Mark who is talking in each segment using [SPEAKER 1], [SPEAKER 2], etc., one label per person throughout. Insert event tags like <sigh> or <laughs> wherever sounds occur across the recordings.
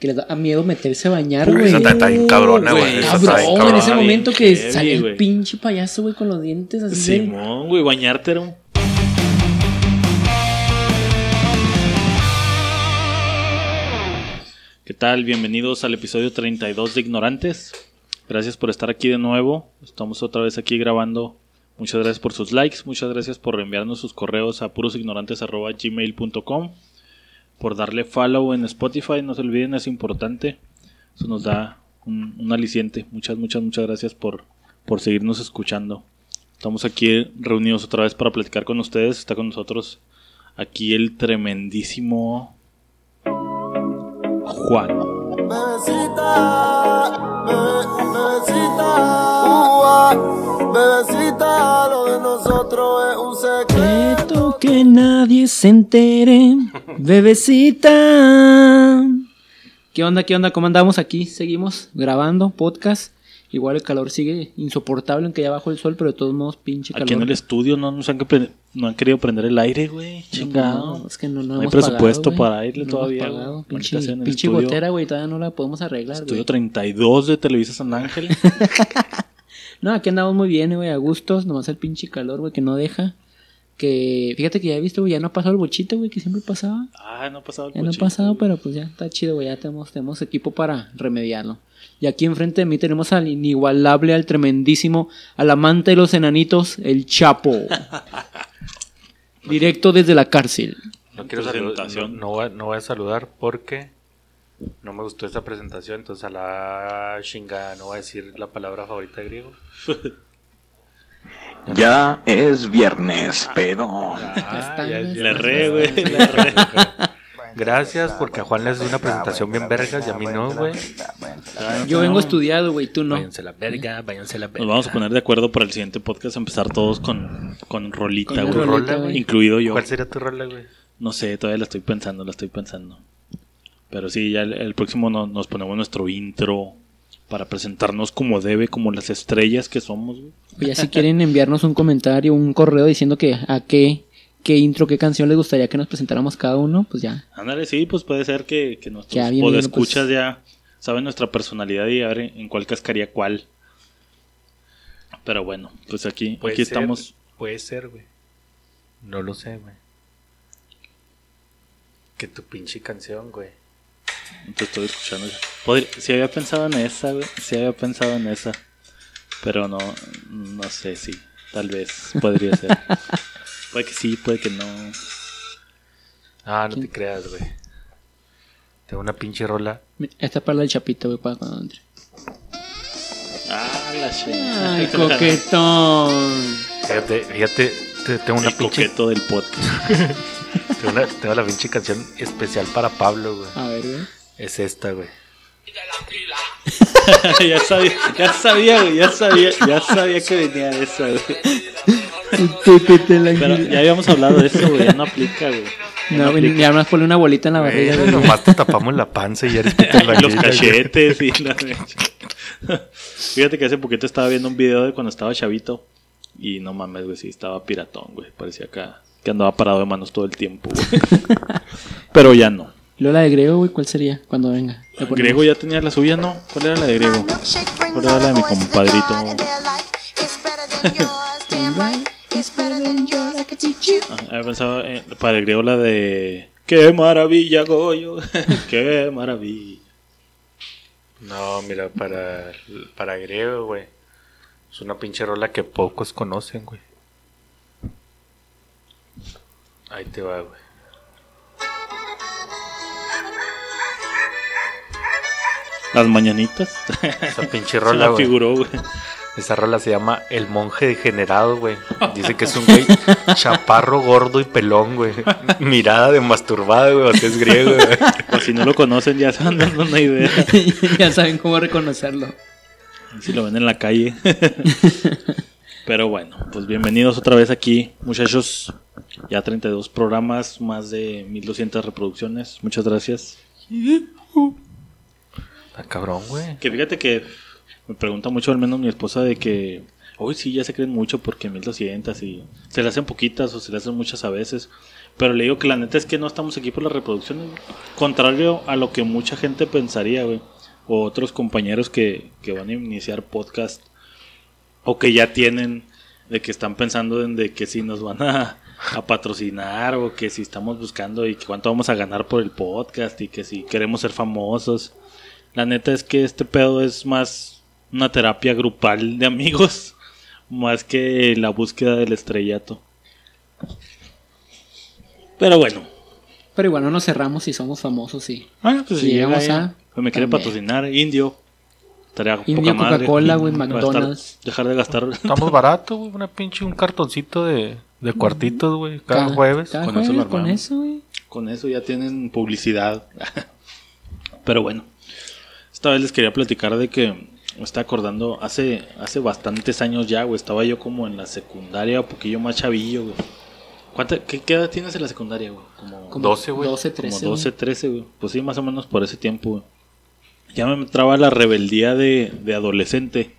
[SPEAKER 1] que les da miedo meterse a bañar, güey.
[SPEAKER 2] esa está- bien cabrona, güey. Bien
[SPEAKER 1] Cabrón, en ese momento que salía el pinche payaso, güey, con los dientes así.
[SPEAKER 3] Simón, güey, bañarte era un. ¿Qué tal? Bienvenidos al episodio 32 de Ignorantes. Gracias por estar aquí de nuevo. Estamos otra vez aquí grabando. Muchas gracias por sus likes. Muchas gracias por enviarnos sus correos a purosignorantes.gmail.com. Por darle follow en Spotify. No se olviden, es importante. Eso nos da un, aliciente. Muchas, muchas, muchas gracias por, por seguirnos escuchando. Estamos aquí reunidos otra vez para platicar con ustedes. Está con nosotros aquí el tremendísimo Juan.
[SPEAKER 4] Bebecita, bebe- bebecita, bebecita, lo de nosotros es un secreto.
[SPEAKER 1] Que nadie se entere, bebecita. ¿Qué onda, qué onda? ¿Cómo andamos aquí? Seguimos grabando podcast. Igual el calor sigue insoportable, aunque ya bajó el sol, pero de todos modos, pinche calor.
[SPEAKER 3] Aquí en el estudio no nos han, que no han querido prender el aire, güey. Chingado.
[SPEAKER 1] No, es que no, no
[SPEAKER 3] No hay presupuesto
[SPEAKER 1] pagado,
[SPEAKER 3] para irle
[SPEAKER 1] No
[SPEAKER 3] todavía,
[SPEAKER 1] hemos pagado. Pinche,
[SPEAKER 3] en el
[SPEAKER 1] pinche
[SPEAKER 3] estudio.
[SPEAKER 1] gotera, güey, todavía no la podemos arreglar,
[SPEAKER 3] Estudio
[SPEAKER 1] güey.
[SPEAKER 3] 32 de Televisa San Ángel. <laughs>
[SPEAKER 1] No, aquí andamos muy bien, güey, a gustos, nomás el pinche calor, güey, que no deja. Que, fíjate que ya he visto, güey, ya no ha pasado el bochito, güey, que siempre pasaba.
[SPEAKER 3] ah, no ha pasado el
[SPEAKER 1] Ya no ha pasado, pero pues ya está chido, güey, ya tenemos, tenemos equipo para remediarlo. Y aquí enfrente de mí tenemos al inigualable, al tremendísimo, al amante de los enanitos, el Chapo. <laughs> Directo desde la cárcel.
[SPEAKER 2] No quiero saludar, no,
[SPEAKER 3] Presentación.
[SPEAKER 2] no voy, a- no voy a saludar porque no me gustó esta presentación, entonces a la chinga no voy a decir la palabra favorita de griego. <laughs>
[SPEAKER 5] Ya es viernes,
[SPEAKER 2] Ah, ya- ya-
[SPEAKER 3] Le re, güey. Le re.
[SPEAKER 2] Gracias, porque a Juan le hace una presentación bien vergas y a mí no, güey.
[SPEAKER 1] Yo vengo estudiado, güey, tú no.
[SPEAKER 2] Váyanse a la verga, váyanse a la verga.
[SPEAKER 3] Nos vamos a poner de acuerdo para el siguiente podcast, empezar todos con, con rolita, güey.
[SPEAKER 2] rola,
[SPEAKER 1] güey.
[SPEAKER 3] Incluido yo.
[SPEAKER 2] ¿Cuál sería tu rola, güey?
[SPEAKER 3] No sé, todavía la estoy pensando, la estoy pensando. Pero sí, ya el, el próximo no- nos ponemos nuestro intro para presentarnos como debe, como las estrellas que somos. güey.
[SPEAKER 1] Ya si quieren enviarnos un comentario, un correo diciendo que a qué, qué intro, qué canción les gustaría que nos presentáramos cada uno, pues ya.
[SPEAKER 3] Ándale, sí, pues puede ser que, que nuestros
[SPEAKER 1] Ya, bien,
[SPEAKER 3] podescuchas
[SPEAKER 1] bien,
[SPEAKER 3] ya saben nuestra personalidad y a ver en, en cuál cascaría cuál. Pero bueno, pues aquí,
[SPEAKER 2] Puede
[SPEAKER 3] aquí
[SPEAKER 2] ser,
[SPEAKER 3] estamos.
[SPEAKER 2] Puede ser, güey. No lo sé, güey. Que tu pinche canción, güey.
[SPEAKER 3] Te estoy escuchando. Podría- sí había pensado en esa, güey. Sí había pensado en esa. Pero no, no sé si. Tal vez podría ser. <laughs> puede que sí, puede que no.
[SPEAKER 2] Ah, no te creas, güey. Tengo una pinche rola.
[SPEAKER 1] Esta es para la del Chapito, güey, para cuando entre.
[SPEAKER 3] Ah, la chingada.
[SPEAKER 1] Ay, coquetón.
[SPEAKER 2] Fíjate, fíjate, te- tengo una
[SPEAKER 3] El
[SPEAKER 2] pinche.
[SPEAKER 3] coqueto del podcast. <laughs>
[SPEAKER 2] Tengo, una- tengo la pinche canción especial para Pablo, güey.
[SPEAKER 1] A ver, güey.
[SPEAKER 2] Es esta, güey. <laughs>
[SPEAKER 3] ya sabía, ya sabía, güey. Ya sabía, ya sabía que venía esa, güey. Pero ya habíamos hablado de eso, güey. Ya no aplica, güey.
[SPEAKER 1] No, güey, ni además ponle una bolita en la barriga,
[SPEAKER 2] Güey, nomás te tapamos la panza y ya eres Peter <laughs>
[SPEAKER 3] Los cachetes y la Fíjate que hace poquito estaba viendo un video de cuando estaba chavito. Y no mames, güey, sí, estaba piratón, güey. Parecía acá que andaba parado de manos todo el tiempo, güey. <laughs> Pero ya no.
[SPEAKER 1] Y luego la de Grego, güey, ¿cuál sería? Cuando venga.
[SPEAKER 3] Griego ya tenía la suya, ¿no? ¿Cuál era la de Griego?
[SPEAKER 6] ¿Cuál era la de mi compadrito? <laughs>
[SPEAKER 3] Ah, había pensado en- para el griego la de... ¡Qué maravilla, Goyo! <laughs> ¡Qué maravilla!
[SPEAKER 2] No, mira, para, para griego, güey. Es una pinche rola que pocos conocen, güey. Ahí te va, güey.
[SPEAKER 3] Las mañanitas.
[SPEAKER 2] Esa pinche rola,
[SPEAKER 3] la
[SPEAKER 2] güey.
[SPEAKER 3] figuró, güey.
[SPEAKER 2] Esa rola se llama El monje degenerado, güey. Dice que es un güey chaparro, gordo y pelón, güey. Mirada de masturbada, güey, porque es griego, güey.
[SPEAKER 3] Por si no lo conocen, ya se van dando una idea. <laughs>
[SPEAKER 1] ya saben cómo reconocerlo.
[SPEAKER 3] Si lo ven en la calle. <laughs> Pero bueno, pues bienvenidos otra vez aquí, muchachos. Ya 32 programas, más de 1200 reproducciones. Muchas gracias.
[SPEAKER 2] Está cabrón, güey.
[SPEAKER 3] Que fíjate que me pregunta mucho, al menos mi esposa, de que hoy sí ya se creen mucho porque 1200 y se le hacen poquitas o se le hacen muchas a veces. Pero le digo que la neta es que no estamos aquí por las reproducciones. güey. Contrario a lo que mucha gente pensaría, güey. O otros compañeros que, que van a iniciar podcast. O que ya tienen. De que están pensando en de que si nos van a, a patrocinar. O que si estamos buscando y que cuánto vamos a ganar por el podcast. Y que si queremos ser famosos. La neta es que este pedo es más una terapia grupal de amigos. Más que la búsqueda del estrellato. Pero bueno.
[SPEAKER 1] Pero igual no nos cerramos si somos famosos y
[SPEAKER 3] Ah, pues
[SPEAKER 1] Si
[SPEAKER 3] si llega
[SPEAKER 1] llegamos a-
[SPEAKER 3] pues me quiere patrocinar, indio. Estaría madre.
[SPEAKER 1] Coca-Cola, güey, <laughs>
[SPEAKER 3] Gastar-
[SPEAKER 1] McDonald's.
[SPEAKER 3] dejar de gastar. <laughs>
[SPEAKER 2] Estamos barato, güey. Una pinche, un cartoncito de, de cuartitos, güey. Cada, jueves.
[SPEAKER 1] Cada
[SPEAKER 3] Con
[SPEAKER 1] jueves,
[SPEAKER 3] eso lo
[SPEAKER 1] con eso, güey.
[SPEAKER 3] Con eso ya tienen publicidad. <laughs> Pero bueno. Esta vez les quería platicar de que me está acordando hace, hace bastantes años ya, güey. Estaba yo como en la secundaria, un poquillo más chavillo, güey. ¿Cuánta, qué, qué edad tienes en la secundaria, güey? Como,
[SPEAKER 1] Como
[SPEAKER 2] 12, güey.
[SPEAKER 1] 12,
[SPEAKER 3] como
[SPEAKER 1] 13.
[SPEAKER 3] 12, 13, güey. Pues sí, más o menos por ese tiempo, güey. Ya me entraba la rebeldía de, de adolescente.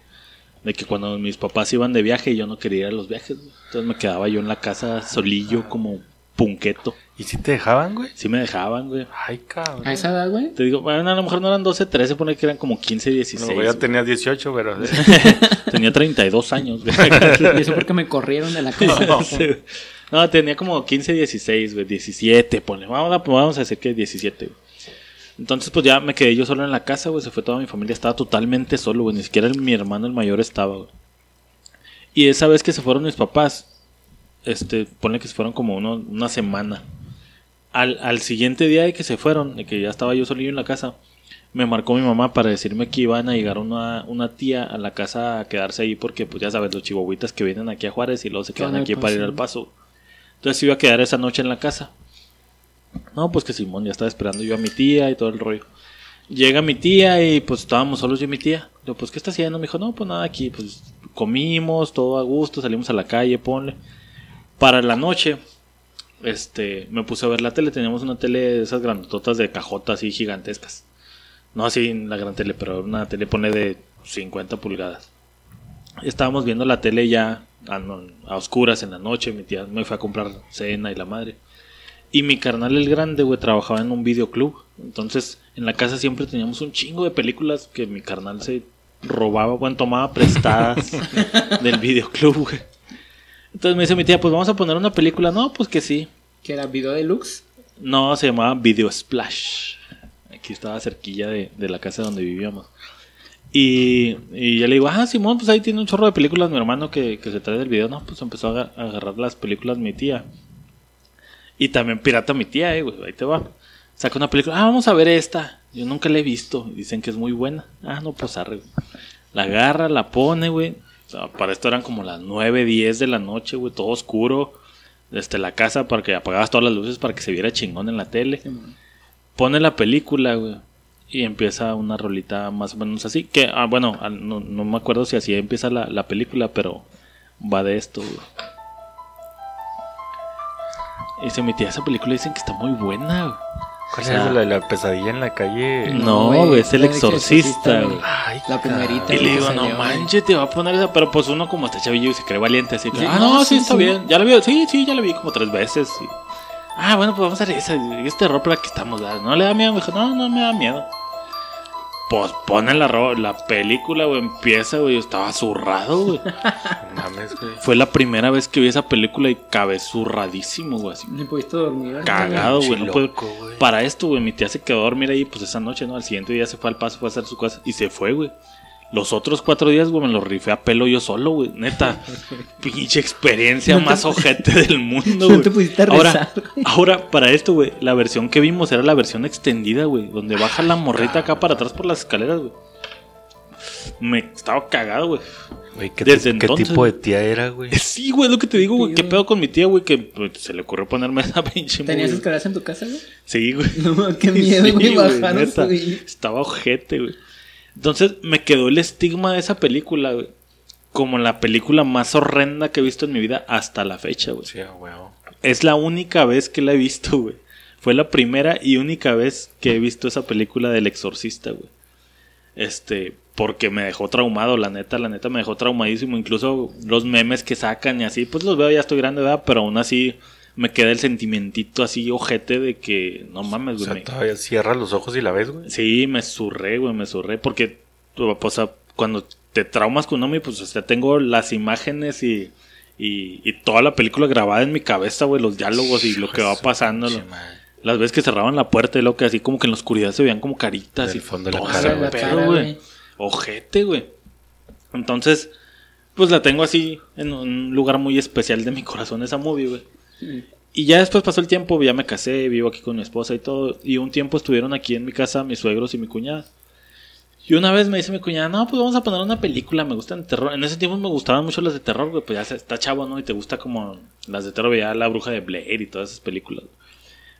[SPEAKER 3] De que cuando mis papás iban de viaje yo no quería ir a los viajes. güey. Entonces me quedaba yo en la casa solillo como punqueto.
[SPEAKER 2] ¿Y si te dejaban, güey?
[SPEAKER 3] Sí me dejaban, güey.
[SPEAKER 2] Ay, cabrón.
[SPEAKER 1] A esa edad, güey.
[SPEAKER 3] Te digo, bueno, a lo mejor no eran 12, 13, pone que eran como 15, 16.
[SPEAKER 2] No, güey. tenías 18, pero... <laughs>
[SPEAKER 3] Tenía 32 años, güey. <laughs>
[SPEAKER 1] Y eso porque me corrieron de la casa.
[SPEAKER 2] No. <laughs>
[SPEAKER 3] Sí, güey. No, tenía como 15, 16, güey, 17, ponle. Vamos a, vamos a decir que 17, güey. Entonces, pues ya me quedé yo solo en la casa, güey. Se fue toda mi familia. Estaba totalmente solo, güey. Ni siquiera el- mi hermano, el mayor, estaba, güey. Y esa vez que se fueron mis papás, este, ponle que se fueron como uno- una semana. Al, al siguiente día de que se fueron, de que ya estaba yo solillo en la casa, me marcó mi mamá para decirme que iban a llegar una, una tía a la casa a quedarse ahí porque, pues ya sabes, los chihuahuitas que vienen aquí a Juárez y luego se quedan aquí para ir al paso. Entonces iba a quedar esa noche en la casa. No, pues que Simón ya estaba esperando yo a mi tía y todo el rollo. Llega mi tía y pues estábamos solos yo y mi tía. Yo, pues, ¿qué está haciendo? Me dijo, no, pues nada, aquí, pues comimos, todo a gusto, salimos a la calle, ponle. Para la noche, este, me puse a ver la tele. Teníamos una tele de esas grandototas de cajotas así gigantescas. No así la gran tele, pero una tele pone de 50 pulgadas. Estábamos viendo la tele ya a, a oscuras en la noche. Mi tía me fue a comprar cena y la madre. Y mi carnal el grande, güey, trabajaba en un videoclub. Entonces, en la casa siempre teníamos un chingo de películas que mi carnal se robaba, bueno, tomaba prestadas <laughs> del videoclub, güey. Entonces me dice mi tía, pues vamos a poner una película. No, pues que sí.
[SPEAKER 1] Que era video deluxe.
[SPEAKER 3] No, se llamaba Video Splash. Aquí estaba cerquilla de, de la casa donde vivíamos. Y, y ya le digo, ah, Simón, pues ahí tiene un chorro de películas mi hermano que, que se trae del video. No, pues empezó a, aga- a agarrar las películas mi tía. Y también pirata mi tía, eh, güey, ahí te va. Saca una película, ah, vamos a ver esta. Yo nunca la he visto. Dicen que es muy buena. Ah, no, pues arre. güey. La agarra, la pone, güey. O sea, para esto eran como las 9, 10 de la noche, güey, todo oscuro. Desde la casa para que apagabas todas las luces para que se viera chingón en la tele. Pone la película, güey. Y empieza una rolita más o menos así. Que, ah, bueno, no, no me acuerdo si así empieza la, la película, pero va de esto, güey. Y se metía esa película y dicen que está muy buena.
[SPEAKER 2] ¿Cuál
[SPEAKER 3] O sea,
[SPEAKER 2] es la, la pesadilla en la calle?
[SPEAKER 3] No, es el exorcista, güey.
[SPEAKER 1] La primerita.
[SPEAKER 3] Y le digo, no manches, te va a poner esa. Pero pues uno como está chavillo y se cree valiente, así que,
[SPEAKER 1] Sí,
[SPEAKER 3] ah,
[SPEAKER 1] no,
[SPEAKER 3] no, sí,
[SPEAKER 1] sí,
[SPEAKER 3] está
[SPEAKER 1] sí.
[SPEAKER 3] bien. Ya la vi, sí, sí, ya la vi como tres veces. y- ah, bueno, pues vamos a ver esa. y Es terror para que estamos. ¿verdad? No le da miedo, me dijo, no, no me da miedo. Pues pone la, la película, güey, empieza, güey. Yo estaba zurrado, güey. <laughs>
[SPEAKER 2] Mames, güey.
[SPEAKER 3] Fue la primera vez que vi esa película y cabé zurradísimo, güey. Así,
[SPEAKER 1] Ni pudiste dormir. ¿verdad?
[SPEAKER 3] cagado, güey. No puedo-
[SPEAKER 2] loco, güey.
[SPEAKER 3] Para esto, güey, mi tía se quedó a dormir ahí, pues esa noche, ¿no? Al siguiente día se fue al paso, fue a hacer su cosa y se fue, güey. Los otros cuatro días, güey, me los rifé a pelo yo solo, güey. Neta, <laughs> pinche experiencia
[SPEAKER 1] No te-
[SPEAKER 3] más ojete del mundo, <laughs>
[SPEAKER 1] No
[SPEAKER 3] güey.
[SPEAKER 1] te pusiste a
[SPEAKER 3] ahora,
[SPEAKER 1] rezar, güey.
[SPEAKER 3] ahora, para esto, güey, la versión que vimos era la versión extendida, güey. Donde baja la morrita acá para atrás por las escaleras, güey. Me estaba cagado, güey.
[SPEAKER 2] Güey, ¿qué,
[SPEAKER 3] Desde
[SPEAKER 2] ¿qué
[SPEAKER 3] entonces-
[SPEAKER 2] tipo de tía era, güey?
[SPEAKER 3] Sí, güey, es lo que te digo, güey.
[SPEAKER 1] Sí,
[SPEAKER 3] ¿Qué
[SPEAKER 1] güey.
[SPEAKER 3] pedo con mi tía, güey? Que pues, se le ocurrió ponerme <laughs> esa pinche
[SPEAKER 1] ¿Tenías escaleras en tu casa, güey?
[SPEAKER 3] Sí, güey.
[SPEAKER 1] No, qué miedo,
[SPEAKER 3] Sí,
[SPEAKER 1] güey,
[SPEAKER 3] güey,
[SPEAKER 1] bajar
[SPEAKER 3] neta.
[SPEAKER 1] subir.
[SPEAKER 3] Estaba ojete, güey. Entonces me quedó el estigma de esa película, güey. Como la película más horrenda que he visto en mi vida hasta la fecha, güey.
[SPEAKER 2] Sí, huevo.
[SPEAKER 3] Es la única vez que la he visto, güey. Fue la primera y única vez que he visto esa película del exorcista, güey. Este, porque me dejó traumado, la neta, la neta me dejó traumadísimo. Incluso los memes que sacan y así, pues los veo, ya estoy grande, ¿verdad? Pero aún así me queda el sentimentito así ojete de que no mames,
[SPEAKER 2] O
[SPEAKER 3] güey.
[SPEAKER 2] sea,
[SPEAKER 3] me-
[SPEAKER 2] todavía cierras los ojos y la ves, güey.
[SPEAKER 3] Sí, me surré, güey, me surré. Porque, o sea, cuando te traumas con Nomi, pues, o sea, tengo las imágenes y, y, y toda la película grabada en mi cabeza, güey, los diálogos y lo que va pasando. lo- las veces que cerraban la puerta y lo que así como que en la oscuridad se veían como caritas
[SPEAKER 2] Del
[SPEAKER 3] y
[SPEAKER 2] fondo de la cara.
[SPEAKER 1] La
[SPEAKER 3] güey. Ojete, güey. Entonces, pues la tengo así en un lugar muy especial de mi corazón esa movie, güey. Y ya después pasó el tiempo, ya me casé, vivo aquí con mi esposa y todo. Y un tiempo estuvieron aquí en mi casa mis suegros y mi cuñada. Y una vez me dice mi cuñada, no, pues vamos a poner una película, me gustan terror. En ese tiempo me gustaban mucho las de terror, güey, pues ya está chavo, ¿no? Y te gusta como las de terror, ya La Bruja de Blair y todas esas películas.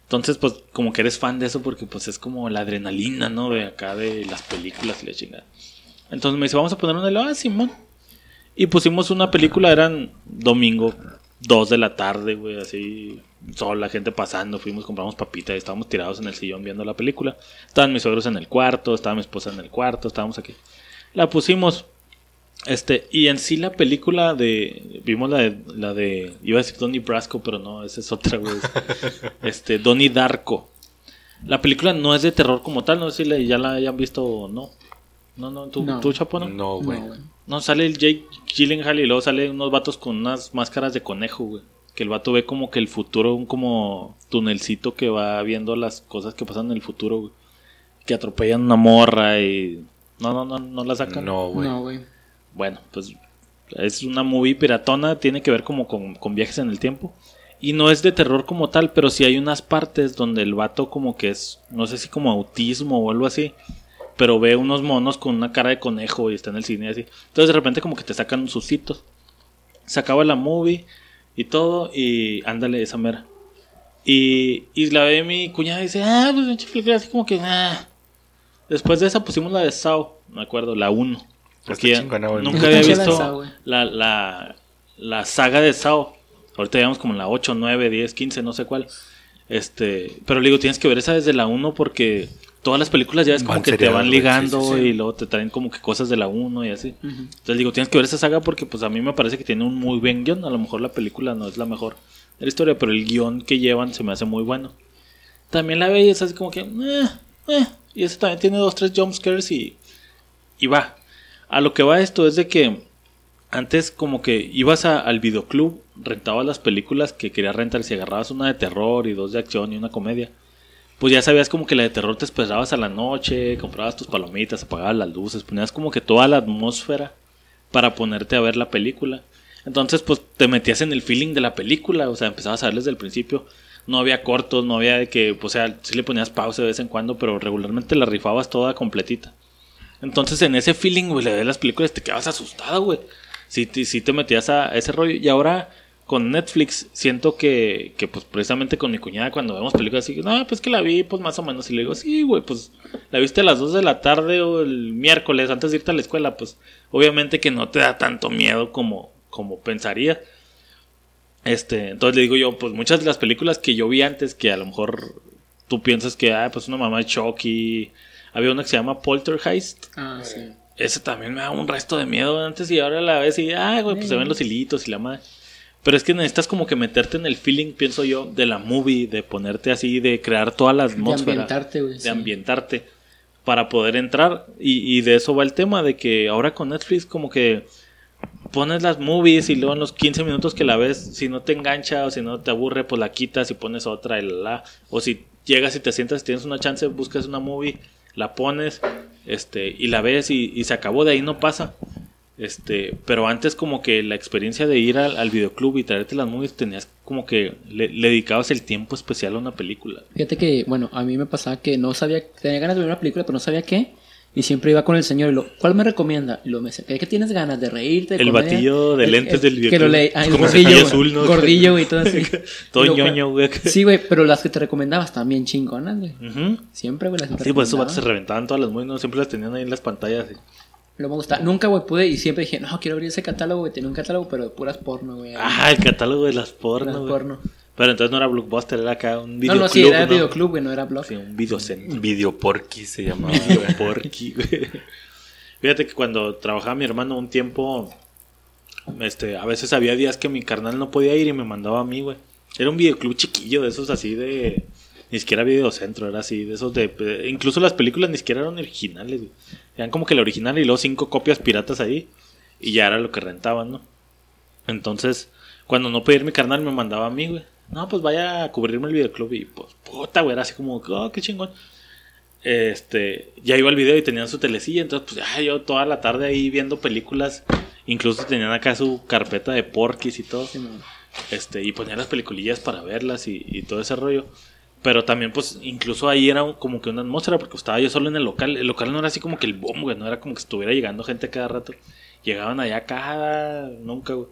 [SPEAKER 3] Entonces, pues como que eres fan de eso porque pues es como la adrenalina, ¿no? De acá de las películas y la chingada. Entonces me dice, vamos a poner una de. Ah, Simón. Y pusimos una película, eran domingo, 2 de la tarde, güey, así, sola, gente pasando, fuimos, compramos papitas estábamos tirados en el sillón viendo la película. Estaban mis suegros en el cuarto, estaba mi esposa en el cuarto, estábamos aquí. La pusimos, este, y en sí la película de, vimos la de, la de, iba a decir Donnie Brasco, pero no, esa es otra, güey. <laughs> este, Donnie Darko. La película no es de terror como tal, no sé si ya la hayan visto o no. No, no, tú,
[SPEAKER 1] No.
[SPEAKER 3] tú Chapo, ¿no?
[SPEAKER 2] No, güey.
[SPEAKER 1] No, güey.
[SPEAKER 3] No, sale el Jake Gyllenhaal y luego sale unos vatos con unas máscaras de conejo, güey. Que el vato ve como que el futuro, un como tunelcito que va viendo las cosas que pasan en el futuro, güey. Que atropellan una morra y... No, no, no, no la sacan.
[SPEAKER 2] No, güey.
[SPEAKER 1] No, güey.
[SPEAKER 3] Bueno, pues es una movie piratona, tiene que ver como con, con viajes en el tiempo. Y no es de terror como tal, pero sí hay unas partes donde el vato como que es, no sé si como autismo o algo así, pero ve unos monos con una cara de conejo y está en el cine y así. Entonces de repente como que te sacan sustitos. Se acaba la movie y todo y ándale esa mera. Y, y la ve mi cuñada y dice, ah, pues pinche película así como que, ah. Después de esa pusimos la de Sao, me acuerdo, la 1. Porque ya
[SPEAKER 2] chingona,
[SPEAKER 3] nunca había <laughs> visto la, la, la saga de Sao. Ahorita llevamos como la 8, 9, 10, 15, no sé cuál. Este, pero le digo, tienes que ver esa desde la 1 porque todas las películas ya es como
[SPEAKER 2] Van
[SPEAKER 3] que te van ligando
[SPEAKER 2] sí, sí, sí.
[SPEAKER 3] y luego te traen como que cosas de la 1 y así. Entonces digo, tienes que ver esa saga porque pues a mí me parece que tiene un muy buen guion. A lo mejor la película no es la mejor de la historia, pero el guion que llevan se me hace muy bueno. También la ve y es así como que... eh, eh, y eso también tiene dos, tres jumpscares y, y va. A lo que va esto es de que antes como que ibas a- al videoclub, rentabas las películas que querías rentar, si agarrabas una de terror y dos de acción y una comedia, pues ya sabías como que la de terror te esperabas a la noche, comprabas tus palomitas, apagabas las luces, ponías como que toda la atmósfera para ponerte a ver la película. Entonces pues te metías en el feeling de la película, o sea, empezabas a ver desde el principio. No había cortos, no había de que, o sea, sí le ponías pausa de vez en cuando, pero regularmente la rifabas toda completita. Entonces en ese feeling, güey, de las películas te quedabas asustado, güey. Te- sí te metías a ese rollo. Y ahora con Netflix siento que, que pues precisamente con mi cuñada cuando vemos películas así, no, pues que la vi pues más o menos. Y le digo, sí, güey, pues la viste a las 2 de la tarde o el miércoles antes de irte a la escuela. Pues obviamente que no te da tanto miedo como, como pensaría. Este, entonces le digo yo, pues muchas de las películas que yo vi antes, que a lo mejor tú piensas que, ah, pues una mamá de Chucky. Había una que se llama Poltergeist.
[SPEAKER 1] Ah, sí.
[SPEAKER 3] Ese también me da un resto de miedo antes y ahora a la vez y, ah, güey, pues se ven los hilitos y la madre. Pero es que necesitas como que meterte en el feeling, pienso yo, de la movie, de ponerte así, de crear toda la
[SPEAKER 1] De
[SPEAKER 3] atmósfera.
[SPEAKER 1] ambientarte, güey.
[SPEAKER 3] de
[SPEAKER 1] sí.
[SPEAKER 3] ambientarte para poder entrar. Y, y de eso va el tema, de que ahora con Netflix como que pones las movies y luego en los 15 minutos que la ves, si no te engancha o si no te aburre, pues la quitas y pones otra y la, la. O si llegas y te sientas, tienes una chance, buscas una movie, la pones este y la ves y, y se acabó, de ahí no pasa. Este, pero antes como que la experiencia de ir al, al videoclub y traerte las movies tenías como que le, le dedicabas el tiempo especial a una película.
[SPEAKER 1] Fíjate que, bueno, a mí me pasaba que no sabía, tenía ganas de ver una película, pero no sabía qué. Y siempre iba con el señor y lo, ¿cuál me recomienda? Y lo me decía, ¿qué que tienes ganas de reírte? de
[SPEAKER 3] El
[SPEAKER 1] comedia?"
[SPEAKER 3] batillo de
[SPEAKER 1] El-
[SPEAKER 3] lentes
[SPEAKER 1] el-
[SPEAKER 3] del
[SPEAKER 1] Que
[SPEAKER 3] videoclub.
[SPEAKER 1] lo leí, ah, el gordillo,
[SPEAKER 3] azul, ¿no?
[SPEAKER 1] Gordillo, güey, todo así. <laughs>
[SPEAKER 3] Todo
[SPEAKER 1] lo-
[SPEAKER 3] ñoño, güey.
[SPEAKER 1] Sí, güey, pero las que te recomendabas también chingonas, güey.
[SPEAKER 3] Ujú.
[SPEAKER 1] Siempre, güey, las que te
[SPEAKER 3] Sí, pues esos vatos se reventaban todas las movies, ¿no? Siempre las tenían ahí en las pantallas. sí.
[SPEAKER 1] Lo me gusta. Nunca, güey, pude y siempre dije, no, quiero abrir ese catálogo, güey. Tenía un catálogo, pero de puras porno, güey.
[SPEAKER 3] Ah, el catálogo de las porno, güey.
[SPEAKER 1] porno.
[SPEAKER 3] Pero entonces no era Blockbuster, era acá un
[SPEAKER 1] No,
[SPEAKER 3] videoclub,
[SPEAKER 1] no, sí, era
[SPEAKER 3] ¿no?
[SPEAKER 1] videoclub, güey, no era blog.
[SPEAKER 3] Sí, un videocentro.
[SPEAKER 2] Videoporky se llamaba.
[SPEAKER 3] Videoporky, güey. Fíjate que cuando trabajaba mi hermano un tiempo, este, a veces había días que mi carnal no podía ir y me mandaba a mí, güey. Era un videoclub chiquillo de esos así de. Ni siquiera videocentro, era así, de esos de. Incluso las películas ni siquiera eran originales, güey. Eran como que la original y luego cinco copias piratas ahí. Y ya era lo que rentaban, ¿no? Entonces, cuando no podía ir mi carnal, me mandaba a mí, güey. No, pues vaya a cubrirme el videoclub. Y pues, puta, güey, era así como, oh, qué chingón. Este, ya iba al video y tenían su telecilla. Entonces, pues, ya yo toda la tarde ahí viendo películas. Incluso tenían acá su carpeta de porquis y todo. Este, y ponían las peliculillas para verlas y, y todo ese rollo. Pero también, pues, incluso ahí era como que una atmósfera, porque estaba yo solo en el local. El local no era así como que el boom, güey, no era como que estuviera llegando gente cada rato. Llegaban allá cada. Nunca, güey.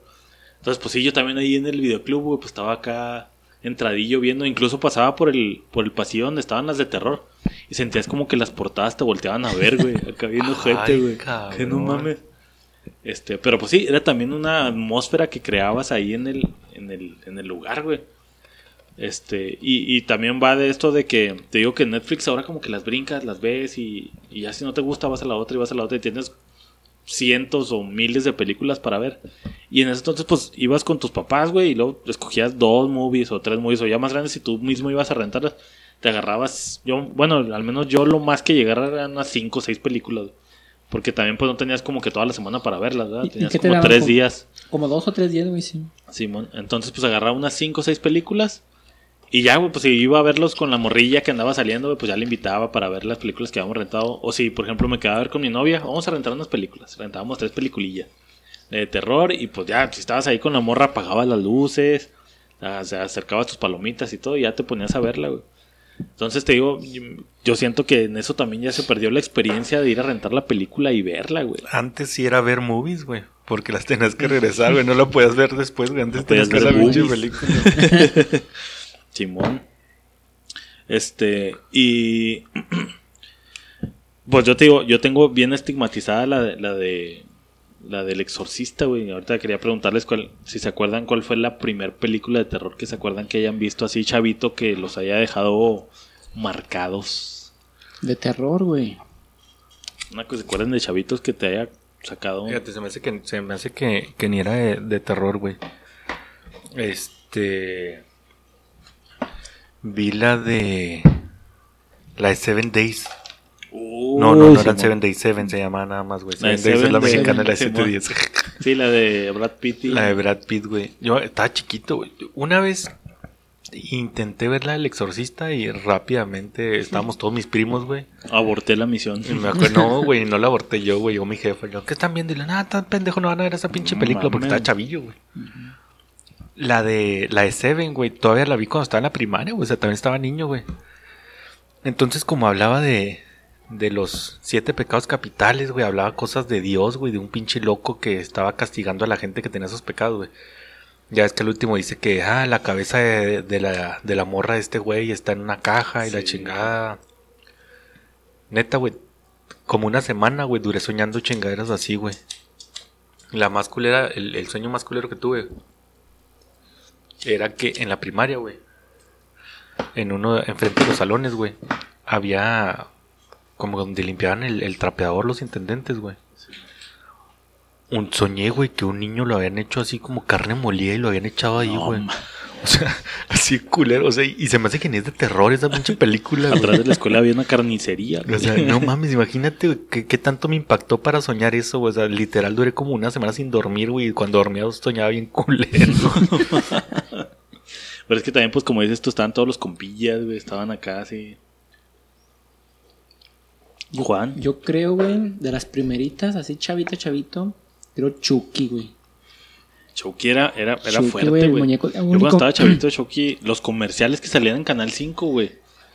[SPEAKER 3] Entonces, pues sí, yo también ahí en el videoclub, güey, pues estaba acá entradillo viendo. Incluso pasaba por el, por el pasillo donde estaban las de terror. Y sentías como que las portadas te volteaban a ver, güey. Acá viendo <laughs> gente, güey. Que no mames. Este, pero pues sí, era también una atmósfera que creabas ahí en el, en el, en el lugar, güey. Este, y, y también va de esto de que te digo que Netflix ahora como que las brincas, las ves y, y ya si no te gusta vas a la otra y vas a la otra y tienes cientos o miles de películas para ver. Y en ese entonces pues ibas con tus papás, güey, y luego escogías dos movies o tres movies o ya más grandes si tú mismo ibas a rentarlas. Te agarrabas, yo, bueno, al menos yo lo más que llegara eran unas cinco o seis películas. Porque también pues no tenías como que toda la semana para verlas, ¿verdad?
[SPEAKER 1] ¿Y- y
[SPEAKER 3] Tenías como tres
[SPEAKER 1] Como-
[SPEAKER 3] días.
[SPEAKER 1] Como dos o tres días, güey, sí.
[SPEAKER 3] Simón. Entonces, pues agarraba unas 5 o 6 películas. Y ya, güey, pues si iba a verlos con la morrilla que andaba saliendo, güey, pues ya le invitaba para ver las películas que habíamos rentado. O si, por ejemplo, me quedaba a ver con mi novia, vamos a rentar unas películas. Rentábamos tres peliculillas de terror. Y pues ya, si estabas ahí con la morra, apagabas las luces, ah, se acercabas tus palomitas y todo, y ya te ponías a verla, güey. Entonces te digo, yo siento que en eso también ya se perdió la experiencia de ir a rentar la película y verla, güey.
[SPEAKER 2] Antes sí era ver movies, güey. Porque las tenías que <laughs> regresar, güey. No la podías ver después, güey. Antes tenías
[SPEAKER 3] podías
[SPEAKER 2] que ver
[SPEAKER 3] ver
[SPEAKER 2] la película. <laughs>
[SPEAKER 3] Simón. Este, y. <clears throat> Pues yo te digo, yo tengo bien estigmatizada la de. La, de, la del exorcista, güey. Ahorita quería preguntarles cuál, si se acuerdan cuál fue la primer película de terror que se acuerdan que hayan visto así, chavito, que los haya dejado marcados.
[SPEAKER 1] De terror, güey.
[SPEAKER 3] Una que se acuerden de chavitos que te haya sacado.
[SPEAKER 2] Fíjate, se me hace que, se me hace que, que ni era de, de terror, güey. Este. Vi la de. La de Seven Days. No, no, no eran. Seven Days, Seven se llamaba nada más, güey. Seven Days es la mexicana, la de
[SPEAKER 3] Days,
[SPEAKER 2] 7 días. <laughs>
[SPEAKER 3] Sí, la de Brad Pitt. y-
[SPEAKER 2] La de Brad Pitt, güey. Yo estaba chiquito, güey. Una vez intenté ver la del exorcista y rápidamente estábamos todos mis primos, güey.
[SPEAKER 3] Aborté la misión.
[SPEAKER 2] Y me acuerdo, no, güey, no la aborté yo, güey, yo mi jefa. Yo, ¿qué están viendo? Y le, nada, tan pendejo, no van a ver esa pinche película porque estaba chavillo, güey. La de, la de Seven, güey, todavía la vi cuando estaba en la primaria, güey, o sea, también estaba niño, güey. Entonces, como hablaba de, de los siete pecados capitales, güey, hablaba cosas de Dios, güey, de un pinche loco que estaba castigando a la gente que tenía esos pecados, güey. Ya es que el último dice que, ah, la cabeza de, de la, de la morra de este güey está en una caja y la chingada. Neta, güey, como una semana, güey, duré soñando chingaderas así, güey. La más culera, el, el sueño más culero que tuve era que en la primaria, güey, en uno, enfrente de los salones, güey, había como donde limpiaban el, el trapeador los intendentes, güey. Un soñé, güey, que un niño lo habían hecho así como carne molida y lo habían echado ahí, güey. <laughs> O sea, así culero, o sea, y se me hace que ni es de terror esa pinche película, <laughs> güey.
[SPEAKER 3] Atrás de la escuela había una carnicería.
[SPEAKER 2] O sea, no <laughs> mames, imagínate güey, qué, qué tanto me impactó para soñar eso, güey. O sea, literal duré como una semana sin dormir, güey. Y cuando dormía soñaba bien culero.
[SPEAKER 3] Pero es que también, pues como dices, tú estaban todos los compillas, güey, estaban acá así. Juan.
[SPEAKER 1] Yo creo, güey, de las primeritas, así chavito, chavito, creo Chucky, güey.
[SPEAKER 3] Chucky era, era, era
[SPEAKER 1] Chucky,
[SPEAKER 3] fuerte,
[SPEAKER 1] güey, muñeco-
[SPEAKER 3] Yo cuando estaba chavito, Chucky, los comerciales que salían en Canal 5, güey,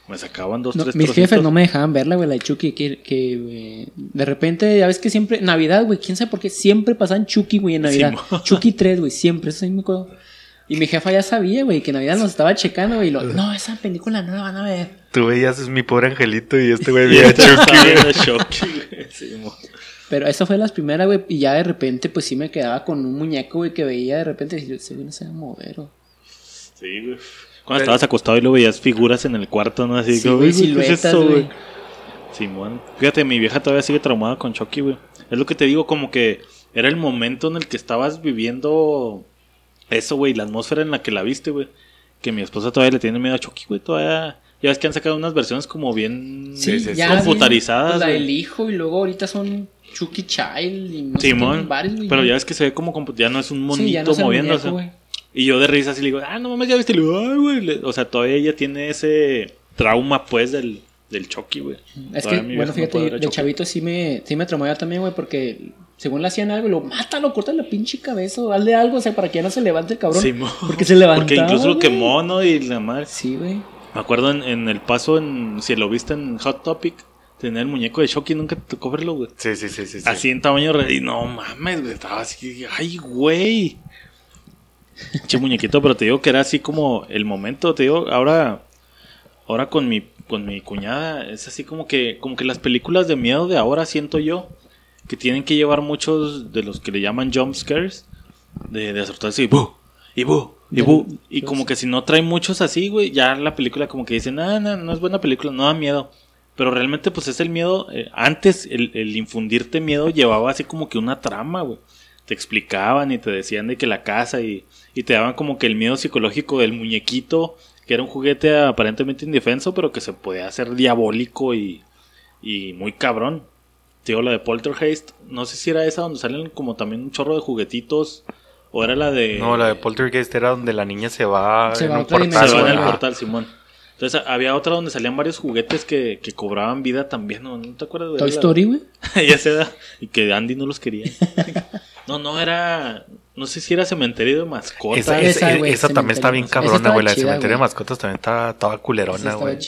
[SPEAKER 3] me sacaban dos,
[SPEAKER 1] No,
[SPEAKER 3] tres
[SPEAKER 1] mis
[SPEAKER 3] trocitos.
[SPEAKER 1] jefes no me dejaban verla, güey, la de Chucky, que, que de repente, ya ves que siempre, Navidad, güey, quién sabe por qué, siempre pasaban Chucky, güey, en Navidad. Chucky 3, güey, siempre, eso sí me acuerdo. Y mi jefa ya sabía, güey, que Navidad nos estaba checando, güey, y lo, no, esa película no la van a ver.
[SPEAKER 2] Tú veías es mi pobre angelito y este güey <laughs> veía <laughs> Chucky,
[SPEAKER 3] sí.
[SPEAKER 1] Pero esa fue las primeras, güey, y ya de repente, pues sí me quedaba con un muñeco, güey, que veía de repente, y yo, ese güey no se va a mover, o...
[SPEAKER 3] Sí, güey. Cuando estabas acostado y lo veías figuras en el cuarto, ¿no? Así
[SPEAKER 1] Sí, güey,
[SPEAKER 3] "Ay, ¿qué es
[SPEAKER 1] güey.
[SPEAKER 3] Simón. Fíjate, mi vieja todavía sigue traumada con Chucky, güey. Es lo que te digo, como que era el momento en el que estabas viviendo eso, güey, la atmósfera en la que la viste, güey. que mi esposa todavía le tiene miedo a Chucky, güey. Todavía. Ya ves que han sacado unas versiones como bien
[SPEAKER 1] Sí,
[SPEAKER 2] sí, sí.
[SPEAKER 1] ya.
[SPEAKER 3] computarizadas.
[SPEAKER 1] bien, La del hijo y luego ahorita son Chucky Child y no sé
[SPEAKER 3] Simón.
[SPEAKER 1] güey.
[SPEAKER 3] pero ya ves que se ve como ya no es un monito
[SPEAKER 1] Sí, ya no
[SPEAKER 3] moviéndose.
[SPEAKER 1] muñeco,
[SPEAKER 3] y yo de risa así le digo, ah, no mames, ya viste. Y le digo, ay, güey. O sea, todavía ella tiene ese trauma, pues, del, del Chucky, güey.
[SPEAKER 1] Es que,
[SPEAKER 3] Todavía
[SPEAKER 1] bueno,
[SPEAKER 3] no
[SPEAKER 1] fíjate,
[SPEAKER 3] a
[SPEAKER 1] de chavito sí me, sí me traumaba también, güey, porque según le hacían algo, y lo mátalo, corta la pinche cabeza o hazle algo, o sea, para que ya no se levante el cabrón.
[SPEAKER 3] Simón.
[SPEAKER 1] porque se levantaba,
[SPEAKER 3] Porque incluso lo quemó, ¿no? Y la madre.
[SPEAKER 1] Sí, güey.
[SPEAKER 3] Me acuerdo en, en el paso, en, si lo viste en Hot Topic, tenía el muñeco de Chucky, nunca te tocó verlo, güey.
[SPEAKER 2] Sí, sí, sí, sí. sí.
[SPEAKER 3] Así en tamaño real. Y no mames, güey. Estaba así. Ay, güey. Che muñequito, pero te digo que era así como el momento. Te digo, ahora. Ahora con mi, con mi cuñada. Es así como que. Como que las películas de miedo de ahora siento yo. Que tienen que llevar muchos de los que le llaman jump scares. De, de acertarse y bu. Y bu. Y bu. Y como que si no trae muchos así, güey. Ya la película como que dicen, ah, no, no es buena película, no da miedo. Pero realmente, pues es el miedo. eh, antes, el, el infundirte miedo llevaba así como que una trama, güey. Te explicaban y te decían de que la casa y, y te daban como que el miedo psicológico del muñequito, que era un juguete aparentemente indefenso, pero que se podía hacer diabólico y, y muy cabrón. Digo, la de Poltergeist, no sé si era esa donde salen como también un chorro de juguetitos, o era la de.
[SPEAKER 2] No, la de Poltergeist era donde la niña se va
[SPEAKER 1] Se
[SPEAKER 2] en
[SPEAKER 1] va
[SPEAKER 2] un portal,
[SPEAKER 3] Se va en
[SPEAKER 2] güey.
[SPEAKER 3] el portal, Simón. Entonces había otra donde salían varios juguetes que, que cobraban vida también, ¿no? ¿No te acuerdas de
[SPEAKER 1] Toy
[SPEAKER 3] la-
[SPEAKER 1] Story, güey. <laughs>
[SPEAKER 3] ya se da. Y que Andy no los quería. <laughs> no, no, era. No sé si era cementerio de mascotas.
[SPEAKER 2] Esa,
[SPEAKER 1] Esa,
[SPEAKER 2] esa-
[SPEAKER 1] güey,
[SPEAKER 2] esa también está bien cabrona, güey. La de cementerio de mascotas también está toda
[SPEAKER 1] Esa
[SPEAKER 2] culerona,
[SPEAKER 1] estaba
[SPEAKER 2] güey.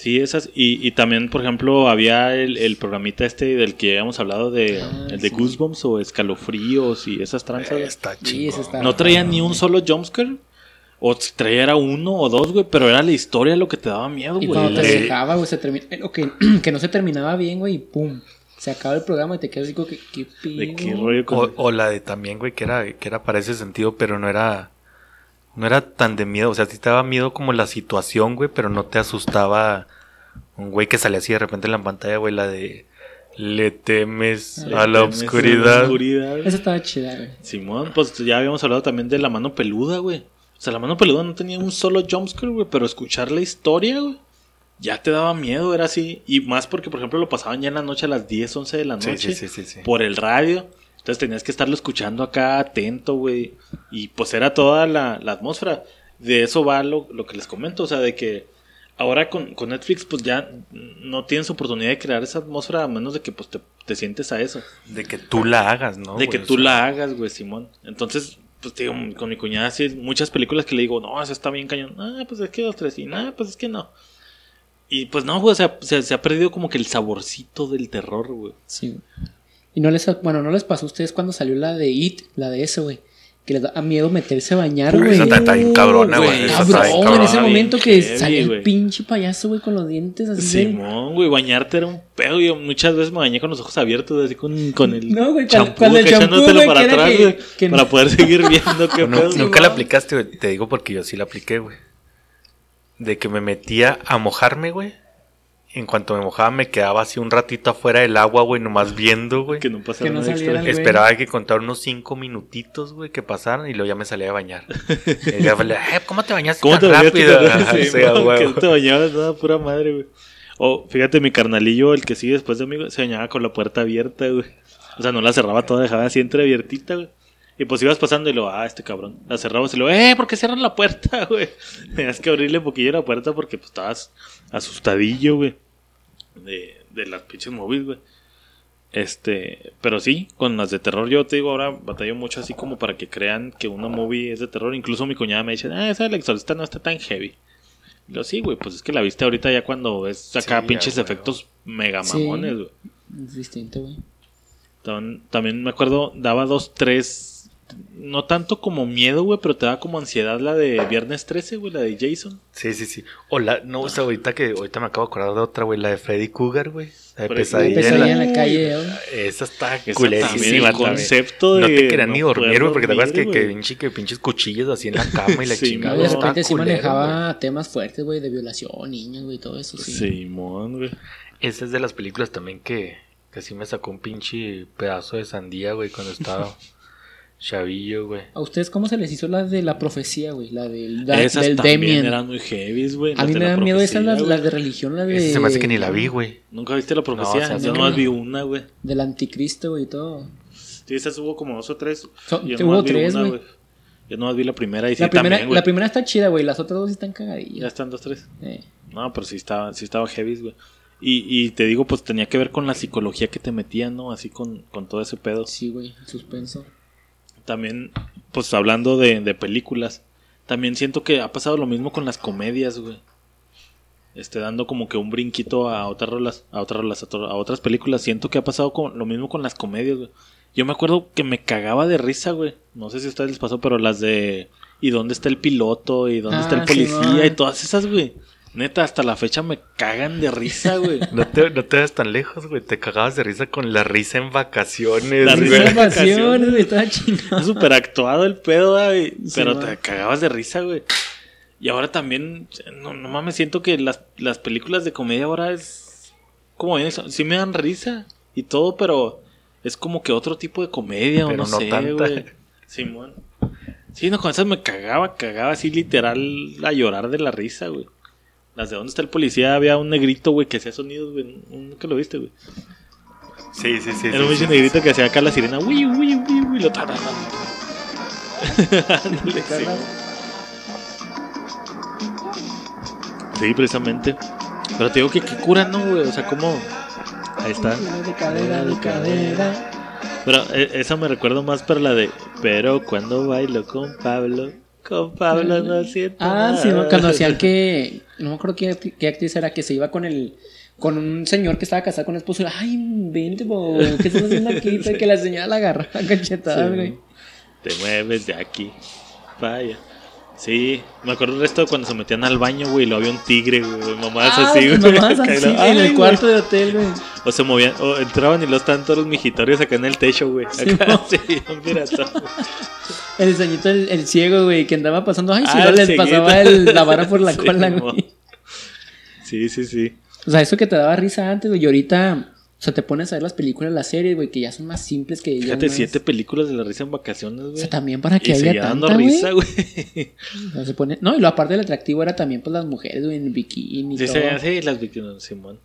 [SPEAKER 3] Sí, esas. Y, y también, por ejemplo, había el, el programita este del que habíamos hablado de.
[SPEAKER 1] Ah,
[SPEAKER 3] el de
[SPEAKER 1] sí.
[SPEAKER 3] Goosebumps o escalofríos y esas tranzas.
[SPEAKER 2] Está
[SPEAKER 1] Sí, está.
[SPEAKER 3] No traía ni un solo jumpscare. O si traía era uno o dos, güey. Pero era la historia lo que te daba miedo,
[SPEAKER 1] Y
[SPEAKER 3] güey.
[SPEAKER 1] cuando te
[SPEAKER 2] Sí.
[SPEAKER 1] dejaba, güey, se termina. O que, que no se terminaba bien, güey, y pum. Se acaba el programa y te quedas así como que, ¿qué
[SPEAKER 3] De qué rollo
[SPEAKER 2] O, o la de también, güey, que era, que era para ese sentido, pero no era. No era tan de miedo. O sea, sí te daba miedo como la situación, güey, pero no te asustaba un güey que salía así de repente en la pantalla, güey, la de. Le temes
[SPEAKER 3] Le
[SPEAKER 2] a la
[SPEAKER 3] temes a
[SPEAKER 2] oscuridad.
[SPEAKER 3] oscuridad.
[SPEAKER 1] Esa estaba chida, güey.
[SPEAKER 3] Simón, pues ya habíamos hablado también de la mano peluda, güey. O sea, la mano peluda no tenía un solo jumpscare, güey, pero escuchar la historia, güey, ya te daba miedo, era así. Y más porque, por ejemplo, lo pasaban ya en la noche a las 10, 11 de la
[SPEAKER 2] Sí,
[SPEAKER 3] noche
[SPEAKER 2] sí, sí, sí, sí.
[SPEAKER 3] por el radio. Entonces tenías que estarlo escuchando acá atento, güey. Y pues era toda la, la atmósfera. De eso va lo, lo que les comento, o sea, de que ahora con, con Netflix pues ya no tienes oportunidad de crear esa atmósfera a menos de que pues te, te sientes a eso.
[SPEAKER 2] De que tú la hagas, ¿no?
[SPEAKER 3] De
[SPEAKER 2] güey?
[SPEAKER 3] que tú
[SPEAKER 2] sea,
[SPEAKER 3] la hagas, güey, Simón. Entonces, pues te digo, con mi cuñada sí, muchas películas que le digo, no, esa está bien cañón. Ah, pues es que dos, tres, y nada, pues es que no. Y pues no, güey, o sea, se, se ha perdido como que el saborcito del terror, güey.
[SPEAKER 1] Sí. Y no les, bueno, no les pasó a ustedes cuando salió la de It, la de eso, güey. Que les da miedo meterse a bañar,
[SPEAKER 2] Esa
[SPEAKER 1] güey.
[SPEAKER 2] está- está bien cabrona, güey. Esa
[SPEAKER 1] Cabrón, en ese momento que
[SPEAKER 3] heavy,
[SPEAKER 1] salió el pinche payaso, güey, con los dientes así.
[SPEAKER 3] Simón, güey, bañarte era un pedo. Yo muchas veces me bañé con los ojos abiertos, así con, con el
[SPEAKER 1] No, güey,
[SPEAKER 3] champú, echándotelo para atrás, güey, para poder seguir viendo <laughs> qué
[SPEAKER 2] No,
[SPEAKER 3] pedo.
[SPEAKER 2] nunca la aplicaste, güey. Te digo porque yo sí la apliqué, güey. De que me metía a mojarme, güey. En cuanto me mojaba, me quedaba así un ratito afuera del agua, güey, nomás <laughs> viendo, güey.
[SPEAKER 3] Que no pasa
[SPEAKER 1] Que no
[SPEAKER 3] nada extra.
[SPEAKER 2] Esperaba que contar unos cinco minutitos, güey, que pasaran y luego ya me salía a bañar. <laughs> Y ya le, "Eh, ¿cómo te bañaste
[SPEAKER 3] ¿Cómo
[SPEAKER 2] tan
[SPEAKER 3] te
[SPEAKER 2] rápido? <laughs>
[SPEAKER 3] Sí,
[SPEAKER 2] sí, a
[SPEAKER 3] mo,
[SPEAKER 2] huevo.
[SPEAKER 3] que no te bañabas nada, pura madre, güey. O, fíjate, mi carnalillo, el que sigue después de mí, se bañaba con la puerta abierta, güey. O sea, no la cerraba toda, dejaba así entreabiertita, güey. Y pues ibas pasando y lo, ah, este cabrón. La cerrabas y lo, eh, ¿por qué cierran la puerta, <laughs> güey? Tenías que abrirle un poquillo la puerta porque pues estabas asustadillo, güey. De, de las pinches movies, güey. Este, pero sí, con las de terror yo te digo, ahora batallo mucho así como para que crean que una movie es de terror. Incluso mi cuñada me dice, ah, esa del exorcista no está tan heavy. Y yo, sí, güey, pues es que la viste ahorita ya cuando ves acá
[SPEAKER 2] Sí,
[SPEAKER 3] pinches efectos mega mamones, güey.
[SPEAKER 1] Es distinto, güey.
[SPEAKER 3] También, también me acuerdo, daba dos, tres. No tanto como miedo, güey, pero te da como ansiedad la de Viernes 13, güey, la de Jason.
[SPEAKER 2] Sí, sí, sí. O la, no, o sea, ahorita que ahorita me acabo de acordar de otra, güey, la de Freddy Cougar, güey. La de pesadilla.
[SPEAKER 1] Ahí
[SPEAKER 2] la-
[SPEAKER 1] en la calle, güey.
[SPEAKER 2] Esa está
[SPEAKER 3] Esa el concepto de.
[SPEAKER 2] No te querían ni dormir, güey, porque te acuerdas que, que, pinche- que pinches cuchillos así en la cama y la <laughs>
[SPEAKER 3] Sí,
[SPEAKER 2] chingada.
[SPEAKER 1] No, de repente sí
[SPEAKER 2] culero,
[SPEAKER 1] manejaba temas fuertes, güey, de violación, niños, güey, todo eso, sí.
[SPEAKER 3] Simón, güey.
[SPEAKER 2] güey. Esa es de las películas también que, que sí me sacó un pinche pedazo de sandía, güey, cuando estaba <laughs> Chavillo, güey.
[SPEAKER 1] ¿A ustedes cómo se les hizo la de la profecía, güey? La del, da-
[SPEAKER 3] Esas
[SPEAKER 1] del
[SPEAKER 3] también
[SPEAKER 1] Damien.
[SPEAKER 3] eran muy heavy, güey.
[SPEAKER 1] A mí me
[SPEAKER 3] la
[SPEAKER 1] dan miedo esas, las, de religión, la de...
[SPEAKER 2] Ese se me hace que ni la vi, güey.
[SPEAKER 3] ¿Nunca viste la profecía?
[SPEAKER 2] o sea,
[SPEAKER 3] Yo
[SPEAKER 1] no.
[SPEAKER 3] nomás vi una, güey.
[SPEAKER 1] Del anticristo, güey, y todo.
[SPEAKER 3] Sí, esas hubo como dos o tres.
[SPEAKER 1] So-
[SPEAKER 3] Yo
[SPEAKER 1] hubo tres,
[SPEAKER 3] una,
[SPEAKER 1] güey.
[SPEAKER 3] Yo nomás vi la primera y sí
[SPEAKER 1] la, primera,
[SPEAKER 3] también, güey.
[SPEAKER 1] la primera está chida, güey. Las otras dos están
[SPEAKER 3] Ya
[SPEAKER 1] cagadillas.
[SPEAKER 3] están dos, tres.
[SPEAKER 1] Eh,
[SPEAKER 3] No, pero sí estaba, sí estaba heavy, güey. Y, y te digo, pues tenía que ver con la psicología que te metían, ¿no? Así con, con todo ese pedo.
[SPEAKER 1] sí, güey. Suspenso.
[SPEAKER 3] También, pues hablando de, de películas, también siento que ha pasado lo mismo con las comedias, güey. Este, dando como que un brinquito a otras rolas, a otras rolas, a, otras películas. Siento que ha pasado con, lo mismo con las comedias, güey. Yo me acuerdo que me cagaba de risa, güey. No sé si a ustedes les pasó, pero las de ¿Y dónde está el piloto? ¿Y dónde está el
[SPEAKER 1] Ah,
[SPEAKER 3] policía? Y todas esas, güey. Neta, hasta la fecha me cagan de risa, güey. <laughs>
[SPEAKER 2] No te, no te vas tan lejos, güey. Te cagabas de risa con la risa en vacaciones,
[SPEAKER 3] La
[SPEAKER 2] güey.
[SPEAKER 3] risa en <laughs>
[SPEAKER 1] vacaciones, güey. Estaba
[SPEAKER 3] Es
[SPEAKER 1] chingado.
[SPEAKER 3] súper actuado el pedo, güey.
[SPEAKER 1] Sí,
[SPEAKER 3] Pero
[SPEAKER 1] man.
[SPEAKER 3] te cagabas de risa, güey. Y ahora también, no, no mames, siento que las, las películas de comedia ahora es como bien, eso, sí me dan risa y todo, pero es como que otro tipo de comedia o no sé,
[SPEAKER 2] tanta.
[SPEAKER 3] güey. Simón. Sí, no, con esas me cagaba, cagaba así literal a llorar de la risa, güey. Las de dónde está el policía, había un negrito, güey, que hacía sonidos, güey. Nunca lo viste, güey.
[SPEAKER 2] Sí, sí, sí.
[SPEAKER 3] Era un
[SPEAKER 2] sí,
[SPEAKER 3] bicho
[SPEAKER 2] sí.
[SPEAKER 3] negrito que hacía acá la sirena, uy, uy, uy, uy, lo tarara. <laughs> Ándale, sí. Sí, precisamente. Pero te digo que qué cura, ¿no, güey? O sea, ¿cómo? Ahí está.
[SPEAKER 1] De cadera, de cadera.
[SPEAKER 3] Pero eh, esa me recuerdo más para la de. Pero cuando bailo con Pablo, con Pablo no siento.
[SPEAKER 1] Ah,
[SPEAKER 3] nada".
[SPEAKER 1] sí, ¿no? cuando hacían que. No me acuerdo qué, qué actriz era que se iba con el. Con un señor que estaba casado con la esposa. Ay, vente, bo, ¿qué estás haciendo aquí? <laughs> que la señora la agarraba a cachetadas,
[SPEAKER 3] Sí.
[SPEAKER 1] güey.
[SPEAKER 3] Te mueves de aquí. Vaya. Sí, me acuerdo el resto de cuando se metían al baño, güey, y lo había un tigre, güey, mamás
[SPEAKER 1] Ah,
[SPEAKER 3] así, güey.
[SPEAKER 1] mamás así, en
[SPEAKER 3] Ay,
[SPEAKER 1] el cuarto de hotel, güey.
[SPEAKER 3] O se movían, o entraban y los estaban todos los mijitorios acá en el techo, güey.
[SPEAKER 1] Sí,
[SPEAKER 3] Acá, <laughs> sí, un piratón.
[SPEAKER 1] El diseñito, el, el ciego, güey, que andaba pasando. Ay, si
[SPEAKER 3] Ah,
[SPEAKER 1] no les
[SPEAKER 3] cieguito.
[SPEAKER 1] pasaba el- la vara por la <laughs>
[SPEAKER 3] Sí,
[SPEAKER 1] cola, güey.
[SPEAKER 3] Sí, sí, sí.
[SPEAKER 1] O sea, eso que te daba risa antes, güey. Y ahorita, o sea, te pones a ver las películas, las series, güey, que ya son más simples que ya
[SPEAKER 3] Fíjate,
[SPEAKER 1] más-
[SPEAKER 3] siete películas de la risa en vacaciones,
[SPEAKER 1] O
[SPEAKER 3] güey.
[SPEAKER 1] sea, también para que
[SPEAKER 3] y
[SPEAKER 1] haya
[SPEAKER 3] dando
[SPEAKER 1] tanta, güey.
[SPEAKER 3] risa, güey.
[SPEAKER 1] O sea, se pone... No, y lo aparte del atractivo era también, pues, las mujeres, güey, en bikini y
[SPEAKER 3] Sí,
[SPEAKER 1] todo.
[SPEAKER 3] sí, sí, las víctimas, Simón.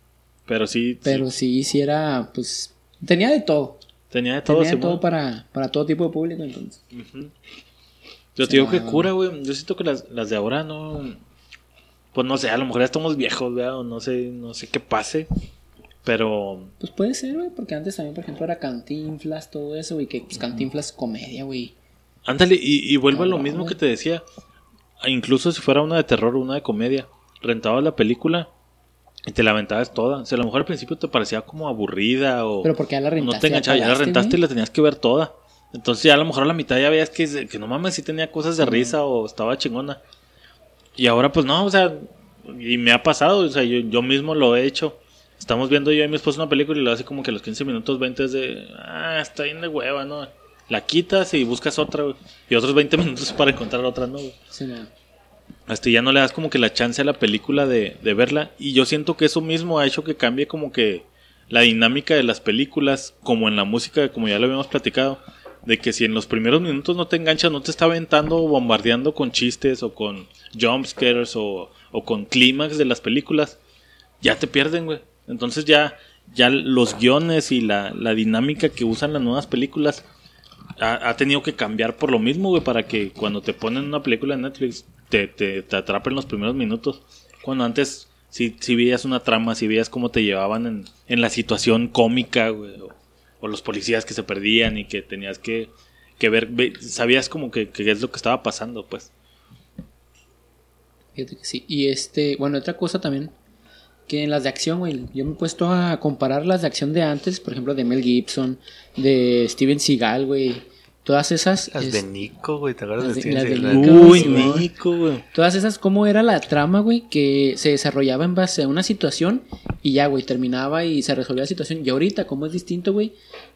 [SPEAKER 3] Pero sí,
[SPEAKER 1] Pero
[SPEAKER 3] sí,
[SPEAKER 1] sí, sí era, pues... Tenía de todo.
[SPEAKER 3] tenía de todo,
[SPEAKER 1] Tenía de todo para, para todo tipo de público, entonces.
[SPEAKER 3] Yo te digo que cura, güey. Yo siento que las, las de ahora no. Pues no sé, a lo mejor ya estamos viejos, ¿verdad? O no sé, no sé qué pase. Pero.
[SPEAKER 1] Pues puede ser, güey, porque antes también, por ejemplo, era Cantinflas, todo eso, güey, que pues Cantinflas comedia, güey.
[SPEAKER 3] Ándale, y, y vuelvo a lo
[SPEAKER 1] Ah,
[SPEAKER 3] mismo que te decía. Incluso si fuera una de terror o una de comedia, rentabas la película y te la aventabas toda. O sea, a lo mejor al principio te parecía como aburrida o.
[SPEAKER 1] Pero porque ya la rentaste.
[SPEAKER 3] no te enganchaba, ya la rentaste y la tenías que ver toda. Entonces ya a lo mejor a la mitad ya veías que, que no mames, sí tenía cosas de risa o estaba chingona. Y ahora pues no, o sea, y me ha pasado, o sea, yo, yo mismo lo he hecho. Estamos viendo yo y mi esposa una película y lo hace como que a los 15 minutos, 20 es de, ah, está bien de hueva, ¿no? La quitas y buscas otra, güey. Y otros 20 <laughs> minutos para encontrar otra, ¿no? güey?
[SPEAKER 1] Sí, no.
[SPEAKER 3] Hasta ya no le das como que la chance a la película de, de verla. Y yo siento que eso mismo ha hecho que cambie como que la dinámica de las películas, como en la música, como ya lo habíamos platicado. De que si en los primeros minutos no te enganchas, no te está aventando o bombardeando con chistes o con jumpscares o, o con clímax de las películas, ya te pierden, güey. Entonces ya, ya los guiones y la, la dinámica que usan las nuevas películas ha, ha tenido que cambiar por lo mismo, güey, para que cuando te ponen una película en Netflix te, te, te atrapen los primeros minutos. Cuando antes si, si veías una trama, si veías cómo te llevaban en, en la situación cómica, güey, o, los policías que se perdían y que tenías que, que ver, ve- sabías como que, que es lo que estaba pasando, pues.
[SPEAKER 1] Fíjate que sí. Y este, bueno, otra cosa también, que en las de acción, güey, yo me he puesto a comparar las de acción de antes, por ejemplo, de Mel Gibson, de Steven Seagal, güey. Todas esas.
[SPEAKER 2] Las
[SPEAKER 1] es-
[SPEAKER 2] de Nico, güey. ¿Te acuerdas
[SPEAKER 1] Las
[SPEAKER 2] de
[SPEAKER 1] de-
[SPEAKER 2] Steven
[SPEAKER 1] las de
[SPEAKER 2] Seagal?
[SPEAKER 1] Nico.
[SPEAKER 3] Uy, Nico, güey.
[SPEAKER 1] Todas esas, cómo era la trama, güey, que se desarrollaba en base a una situación y ya, güey, terminaba y se resolvía la situación. Y ahorita, cómo es distinto, güey,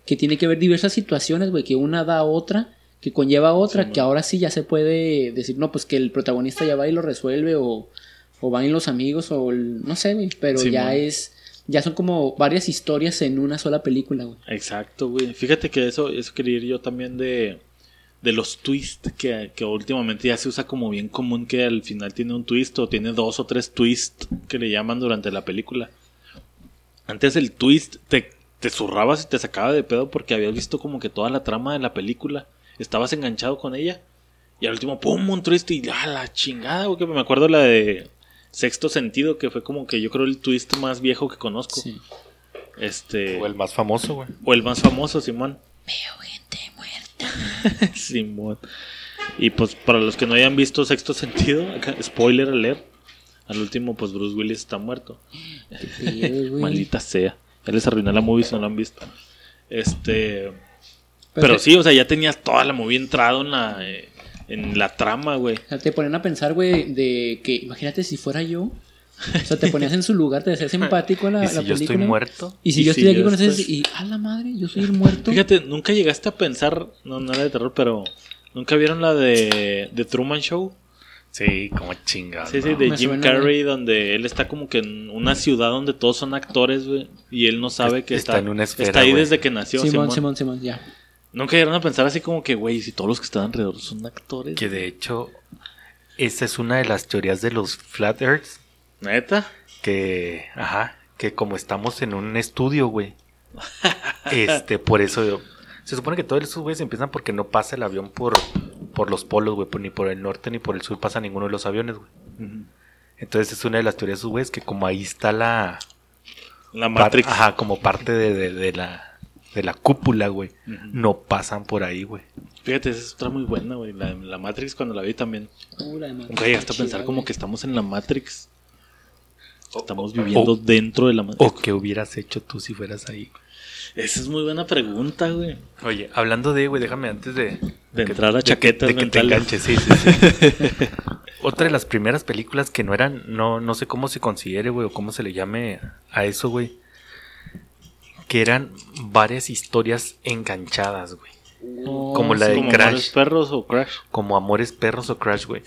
[SPEAKER 1] que tiene que ver diversas situaciones, güey, que una da a otra, que conlleva a otra,
[SPEAKER 3] Sí,
[SPEAKER 1] que ahora sí ya se puede decir, no, pues que el protagonista ya va y lo resuelve o, o van los amigos o el- no sé, güey, pero
[SPEAKER 3] Sí,
[SPEAKER 1] ya es, ya son como varias historias en una sola película, güey.
[SPEAKER 3] Exacto, güey. Fíjate que eso, eso quería ir yo también de, de los twists que, que últimamente ya se usa como bien común que al final tiene un twist o tiene dos o tres twists que le llaman durante la película. Antes el twist te, te zurrabas y te sacaba de pedo porque habías visto como que toda la trama de la película. Estabas enganchado con ella. Y al último, pum, un twist y a la chingada, güey. que Me acuerdo la de Sexto Sentido, que fue como que yo creo el twist más viejo que conozco.
[SPEAKER 1] Sí.
[SPEAKER 3] Este.
[SPEAKER 2] O el más famoso, güey.
[SPEAKER 3] O el más famoso, Simón. Veo gente muerta. <laughs> Simón. Y pues para los que no hayan visto Sexto Sentido, acá, spoiler alert. Al último, pues Bruce Willis está muerto.
[SPEAKER 1] Sí, <laughs> güey.
[SPEAKER 3] Maldita sea. Ya les arruiné la movie si no la han visto. Este.
[SPEAKER 1] Pero
[SPEAKER 3] sí, o sea, ya tenías toda la movie entrado en la, eh, en la trama, güey.
[SPEAKER 1] O sea, te ponen a pensar, güey, de que imagínate si fuera yo. O sea, te ponías en su lugar, te hacías simpático a la, <laughs>
[SPEAKER 2] Y
[SPEAKER 1] la
[SPEAKER 2] si yo estoy muerto.
[SPEAKER 1] Y si
[SPEAKER 3] Y
[SPEAKER 1] yo
[SPEAKER 3] si
[SPEAKER 1] estoy aquí
[SPEAKER 3] yo
[SPEAKER 1] con ustedes
[SPEAKER 3] estoy-
[SPEAKER 1] y a la madre, yo soy el muerto.
[SPEAKER 3] Fíjate, nunca llegaste a pensar, no, no era de terror, pero ¿nunca vieron la de, de Truman Show?
[SPEAKER 2] Sí, como chingada.
[SPEAKER 3] Sí, sí, de
[SPEAKER 1] Me
[SPEAKER 3] Jim Carrey, donde él está como que en una ciudad donde todos son actores, güey, y él no sabe que
[SPEAKER 2] está
[SPEAKER 3] está,
[SPEAKER 2] en una esfera,
[SPEAKER 3] está ahí desde que nació.
[SPEAKER 1] Simón,
[SPEAKER 3] Simón.
[SPEAKER 1] Simón, Simón, ya.
[SPEAKER 3] Nunca llegaron a pensar así como que, güey, si todos los que están alrededor son actores.
[SPEAKER 2] Que de hecho, esa es una de las teorías de los Flat Earths.
[SPEAKER 3] ¿Neta?
[SPEAKER 2] Que, ajá, que como estamos en un estudio, güey. <laughs> este, por eso. Se supone que todos esos güeyes empiezan porque no pasa el avión por, por los polos, güey. Ni por el norte ni por el sur pasa ninguno de los aviones, güey.
[SPEAKER 3] Ujú.
[SPEAKER 2] Entonces es una de las teorías de esos güeyes que como ahí está la...
[SPEAKER 3] La
[SPEAKER 2] par-
[SPEAKER 3] Matrix.
[SPEAKER 2] ajá, como parte de, de- de la, de la cúpula, güey. No pasan por ahí, güey.
[SPEAKER 3] Fíjate, esa es otra muy buena, güey. La, la Matrix cuando la vi también.
[SPEAKER 1] Uh, la de Matrix
[SPEAKER 3] Nunca llegaste a
[SPEAKER 1] está
[SPEAKER 3] pensar
[SPEAKER 1] chida,
[SPEAKER 3] como
[SPEAKER 1] güey.
[SPEAKER 3] que estamos en la Matrix. Estamos viviendo dentro de la Matrix.
[SPEAKER 2] ¿O qué hubieras hecho tú si fueras ahí?
[SPEAKER 3] Esa es muy buena pregunta, güey.
[SPEAKER 2] Oye, hablando de, güey, déjame antes de...
[SPEAKER 3] De
[SPEAKER 2] que-
[SPEAKER 3] entrar a
[SPEAKER 2] de que-
[SPEAKER 3] chaquetas
[SPEAKER 2] de que te enganches, sí, sí, sí. <laughs> Otra de las primeras películas que no eran, no, no sé cómo se considere, güey, o cómo se le llame a eso, güey. Que eran varias historias enganchadas, güey. Como la de
[SPEAKER 3] Como
[SPEAKER 2] Crash.
[SPEAKER 3] Amores perros o Crash.
[SPEAKER 2] Como Amores Perros o Crash, güey.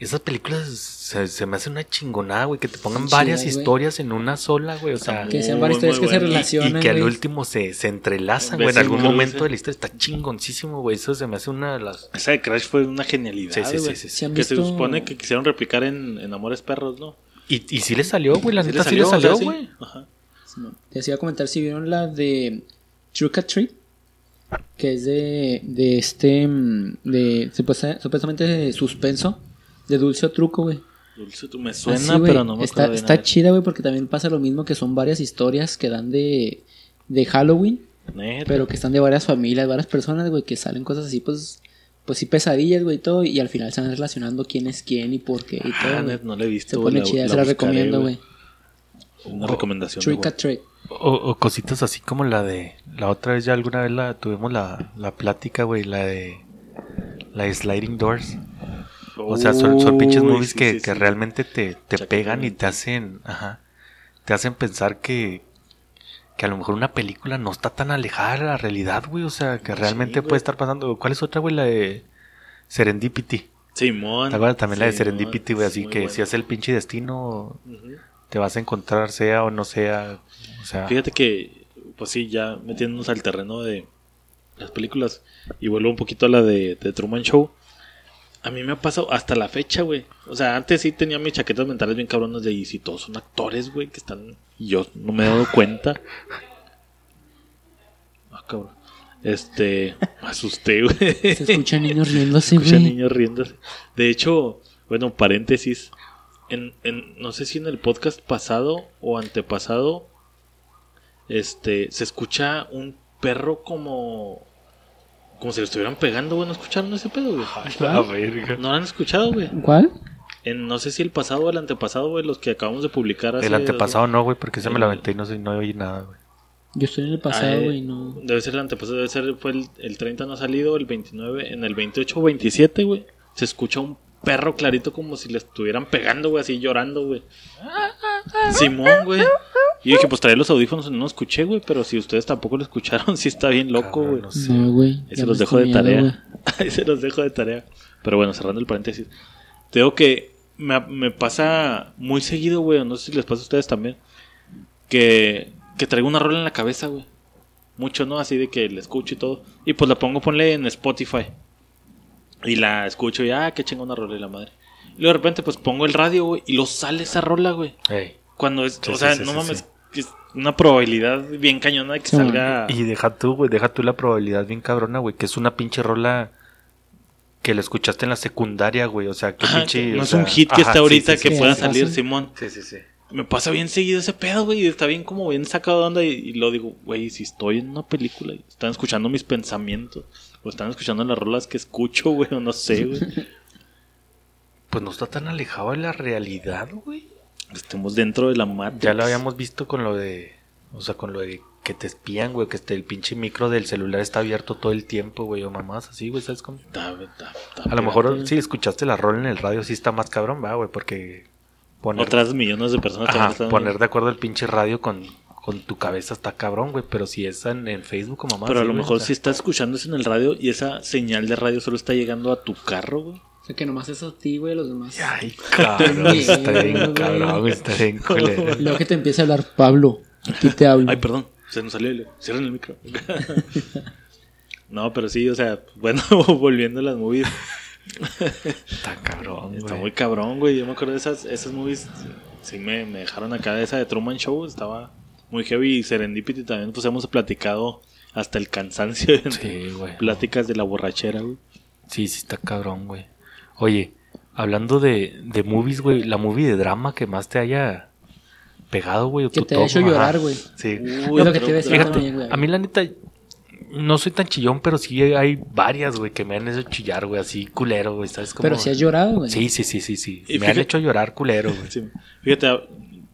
[SPEAKER 2] Esas películas se, se me hace una chingonada, güey, que te pongan varias
[SPEAKER 1] güey.
[SPEAKER 2] historias en una sola, güey. O sea,
[SPEAKER 1] Que sean
[SPEAKER 3] Muy,
[SPEAKER 1] varias historias
[SPEAKER 3] muy
[SPEAKER 1] que se
[SPEAKER 3] bueno.
[SPEAKER 1] relacionan.
[SPEAKER 2] y, que al último se, se entrelazan, güey. En algún momento de la historia está chingoncísimo, güey. Eso se me hace una de las.
[SPEAKER 3] Esa de Crash fue una genialidad,
[SPEAKER 2] Sí, sí, sí,
[SPEAKER 3] güey.
[SPEAKER 2] sí, sí.
[SPEAKER 1] ¿Sí
[SPEAKER 3] Que se supone que quisieron replicar en, en Amores perros, ¿no?
[SPEAKER 2] Y, y sí le salió, güey. La
[SPEAKER 3] Sí
[SPEAKER 2] neta sí le salió,
[SPEAKER 3] sí.
[SPEAKER 2] güey.
[SPEAKER 3] Ajá.
[SPEAKER 1] Simón. Te hacía comentar si vieron la de Trick or Treat, que es de, de este, mm, de supuesta- supuestamente de suspenso, de dulce o truco, güey.
[SPEAKER 3] Dulce, me suena, pero no me
[SPEAKER 1] está,
[SPEAKER 3] acuerdo
[SPEAKER 1] está
[SPEAKER 3] a
[SPEAKER 1] chida, güey, porque también pasa lo mismo que son varias historias que dan de, de Halloween,
[SPEAKER 3] Neta.
[SPEAKER 1] pero que están de varias familias, varias personas, güey, que salen cosas así, pues, pues sí pesadillas, güey, y todo, y al final se van relacionando quién es quién y por qué y
[SPEAKER 3] Ah,
[SPEAKER 1] todo.
[SPEAKER 3] no la he visto.
[SPEAKER 1] Se pone
[SPEAKER 3] la-
[SPEAKER 1] chida,
[SPEAKER 3] la
[SPEAKER 1] se la
[SPEAKER 3] buscaré,
[SPEAKER 1] recomiendo, güey.
[SPEAKER 3] Una recomendación. de
[SPEAKER 1] Trick
[SPEAKER 3] güey.
[SPEAKER 1] or Treat.
[SPEAKER 2] O, o cositas así como la de. La otra vez ya alguna vez la tuvimos la, la plática, güey. La de. La de Sliding Doors. O sea, son, son pinches movies
[SPEAKER 3] sí,
[SPEAKER 2] que,
[SPEAKER 3] sí,
[SPEAKER 2] que
[SPEAKER 3] sí.
[SPEAKER 2] realmente te, te pegan y te hacen. Ajá. Te hacen pensar que. Que a lo mejor una película no está tan alejada de la realidad, güey. O sea, que realmente puede estar pasando. ¿Cuál es otra, güey? La de. Serendipity.
[SPEAKER 3] Simón.
[SPEAKER 2] ¿Te acuerdas también la de Serendipity, güey? Así que si es el pinche destino. Te vas a encontrar, sea o no sea. O sea.
[SPEAKER 3] Fíjate que, pues sí, ya metiéndonos al terreno de las películas y vuelvo un poquito a la de, de Truman Show. A mí me ha pasado hasta la fecha, güey. O sea, antes sí tenía mis chaquetas mentales bien cabronas de y si todos son actores, güey, que están. Y yo no me he dado cuenta. Ah, cabrón. Este. Me asusté, güey.
[SPEAKER 1] Se escuchan niños riéndose,
[SPEAKER 3] Escucha
[SPEAKER 1] güey.
[SPEAKER 3] niños riéndose. De hecho, bueno, paréntesis. En, en, no sé si en el podcast pasado o antepasado, este, se escucha un perro como, como si lo estuvieran pegando, güey. ¿No escucharon ese pedo, güey?
[SPEAKER 2] La verga.
[SPEAKER 3] ¿No lo han escuchado, güey?
[SPEAKER 1] ¿Cuál?
[SPEAKER 3] En, no sé si el pasado o el antepasado, güey, los que acabamos de publicar. hace-
[SPEAKER 2] El antepasado no, güey, porque se me la aventé y no, no oí nada, güey.
[SPEAKER 1] Yo estoy en el
[SPEAKER 3] Ah,
[SPEAKER 1] pasado,
[SPEAKER 3] eh,
[SPEAKER 1] güey, no.
[SPEAKER 3] Debe ser el antepasado, debe ser, fue el, el 30 no ha salido, el 29, en el 28 o 27, güey. Se escucha un perro clarito como si le estuvieran pegando, güey, así llorando, güey. Simón, güey. Y dije, pues trae los audífonos, no lo escuché, güey, pero si ustedes tampoco lo escucharon, <laughs> sí está bien loco, güey.
[SPEAKER 2] no sé.
[SPEAKER 1] No, güey.
[SPEAKER 3] Ahí se los dejo de tarea. <laughs> Ahí se los dejo de tarea. Pero bueno, cerrando el paréntesis. Te digo que me, me pasa muy seguido, güey. No sé si les pasa a ustedes también. Que, que traigo una rola en la cabeza, güey. Mucho, ¿no? Así de que la escucho y todo. Y pues la pongo, ponle en Spotify. Y la escucho y, ah, qué chingona rola y la madre. Y luego de repente, pues pongo el radio, güey, y lo sale esa rola, güey.
[SPEAKER 2] Ey.
[SPEAKER 3] Cuando es,
[SPEAKER 2] Sí,
[SPEAKER 3] o
[SPEAKER 2] sí,
[SPEAKER 3] sea,
[SPEAKER 2] sí,
[SPEAKER 3] no
[SPEAKER 2] sí,
[SPEAKER 3] mames, es una probabilidad bien cañona de que
[SPEAKER 1] Sí,
[SPEAKER 3] salga.
[SPEAKER 2] Y deja tú, güey, deja tú la probabilidad bien cabrona, güey, que es una pinche rola que la escuchaste en la secundaria, güey. O sea, que
[SPEAKER 3] Ajá,
[SPEAKER 2] pinche.
[SPEAKER 3] no es
[SPEAKER 2] sea,
[SPEAKER 3] un hit que
[SPEAKER 2] ajá,
[SPEAKER 3] está
[SPEAKER 2] sí,
[SPEAKER 3] ahorita
[SPEAKER 2] sí,
[SPEAKER 3] que
[SPEAKER 1] sí,
[SPEAKER 3] pueda
[SPEAKER 1] sí,
[SPEAKER 3] salir,
[SPEAKER 1] sí.
[SPEAKER 3] Simón.
[SPEAKER 2] Sí, sí, sí.
[SPEAKER 3] Me pasa bien seguido ese pedo, güey. Y está bien como bien sacado de onda. Y, y lo digo, güey, si estoy en una película y están escuchando mis pensamientos. O están escuchando las rolas que escucho, güey. O no sé, güey. <laughs>
[SPEAKER 2] Pues no está tan alejado de la realidad, güey.
[SPEAKER 3] Estemos dentro de la Matrix.
[SPEAKER 2] Ya lo habíamos visto con lo de. O sea, con lo de que te espían, güey, que este, el pinche micro del celular está abierto todo el tiempo, güey, o mamás así, güey, ¿sabes cómo? A lo mejor si escuchaste la rola en el radio, sí está más cabrón, va, güey, porque poner,
[SPEAKER 3] Otras millones de personas
[SPEAKER 2] ajá, poner de acuerdo el pinche radio con, con tu cabeza está cabrón, güey, pero si es en, en Facebook o mamás.
[SPEAKER 3] Pero a
[SPEAKER 2] sí,
[SPEAKER 3] lo mejor
[SPEAKER 2] o sea,
[SPEAKER 3] si estás escuchando eso en el radio y esa señal de radio solo está llegando a tu carro, güey.
[SPEAKER 1] O sea, que nomás es a ti, güey, a los demás.
[SPEAKER 2] Ay, <laughs> cabrón, está bien cabrón, güey, está bien culero. <laughs>
[SPEAKER 1] Luego que te empieza a hablar Pablo. Aquí te hablo.
[SPEAKER 3] Ay, perdón, se nos salió el... Cierren el micro. <laughs> no, pero sí, o sea, bueno, volviendo a las movies.
[SPEAKER 2] Está cabrón,
[SPEAKER 3] Está
[SPEAKER 2] güey.
[SPEAKER 3] muy cabrón, güey. Yo me acuerdo de esas, esas movies. Sí, me, me dejaron acá. Esa de Truman Show estaba muy heavy. Y Serendipity también, pues hemos platicado hasta el cansancio. en
[SPEAKER 2] Sí, güey.
[SPEAKER 3] Pláticas de la borrachera, güey.
[SPEAKER 2] Sí, sí está cabrón, güey. Oye, hablando de, de movies, güey, la movie de drama que más te haya pegado, güey. o
[SPEAKER 1] Que
[SPEAKER 2] tu
[SPEAKER 1] te haya hecho llorar, güey.
[SPEAKER 2] Sí.
[SPEAKER 3] Uy,
[SPEAKER 1] es lo que te
[SPEAKER 2] Fíjate,
[SPEAKER 1] también, güey.
[SPEAKER 2] a mí la neta, no soy tan chillón, pero sí hay varias, güey, que me han hecho chillar, güey, así culero, güey, ¿sabes cómo?
[SPEAKER 1] Pero si has llorado, güey.
[SPEAKER 2] Sí, sí, sí, sí, sí.
[SPEAKER 3] Y
[SPEAKER 2] me han
[SPEAKER 3] fíjate-
[SPEAKER 2] hecho llorar culero, <laughs> güey.
[SPEAKER 3] Sí. Fíjate,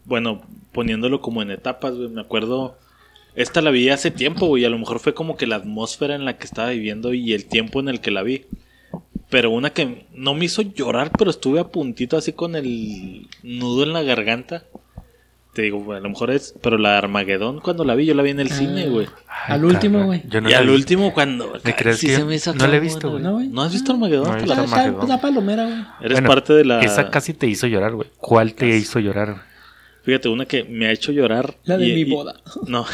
[SPEAKER 3] bueno, poniéndolo como en etapas, güey, me acuerdo. Esta la vi hace tiempo, güey. A lo mejor fue como que la atmósfera en la que estaba viviendo y el tiempo en el que la vi. Pero una que no me hizo llorar, pero estuve a puntito así con el nudo en la garganta. Te digo, güey, a lo mejor es. Pero la de Armagedón, cuando la vi, yo la vi en el
[SPEAKER 1] Ah.
[SPEAKER 3] cine, güey.
[SPEAKER 2] Ay,
[SPEAKER 1] Al último, güey.
[SPEAKER 2] Yo no
[SPEAKER 3] y al último, cuando.
[SPEAKER 2] ¿Me crees
[SPEAKER 3] sí
[SPEAKER 2] que
[SPEAKER 3] se me hizo
[SPEAKER 2] no la he visto, güey?
[SPEAKER 1] No, güey.
[SPEAKER 3] ¿No has visto Armagedón?
[SPEAKER 2] No he
[SPEAKER 3] Te
[SPEAKER 2] visto
[SPEAKER 3] la-
[SPEAKER 2] Armagedón.
[SPEAKER 1] palomera, güey.
[SPEAKER 3] Eres
[SPEAKER 2] Bueno,
[SPEAKER 3] parte de la.
[SPEAKER 2] Esa casi te hizo llorar, güey. ¿Cuál te hizo llorar? güey?
[SPEAKER 3] Fíjate, una que me ha hecho llorar.
[SPEAKER 1] La de
[SPEAKER 3] y-
[SPEAKER 1] mi
[SPEAKER 3] y-
[SPEAKER 1] boda. <laughs>
[SPEAKER 3] No,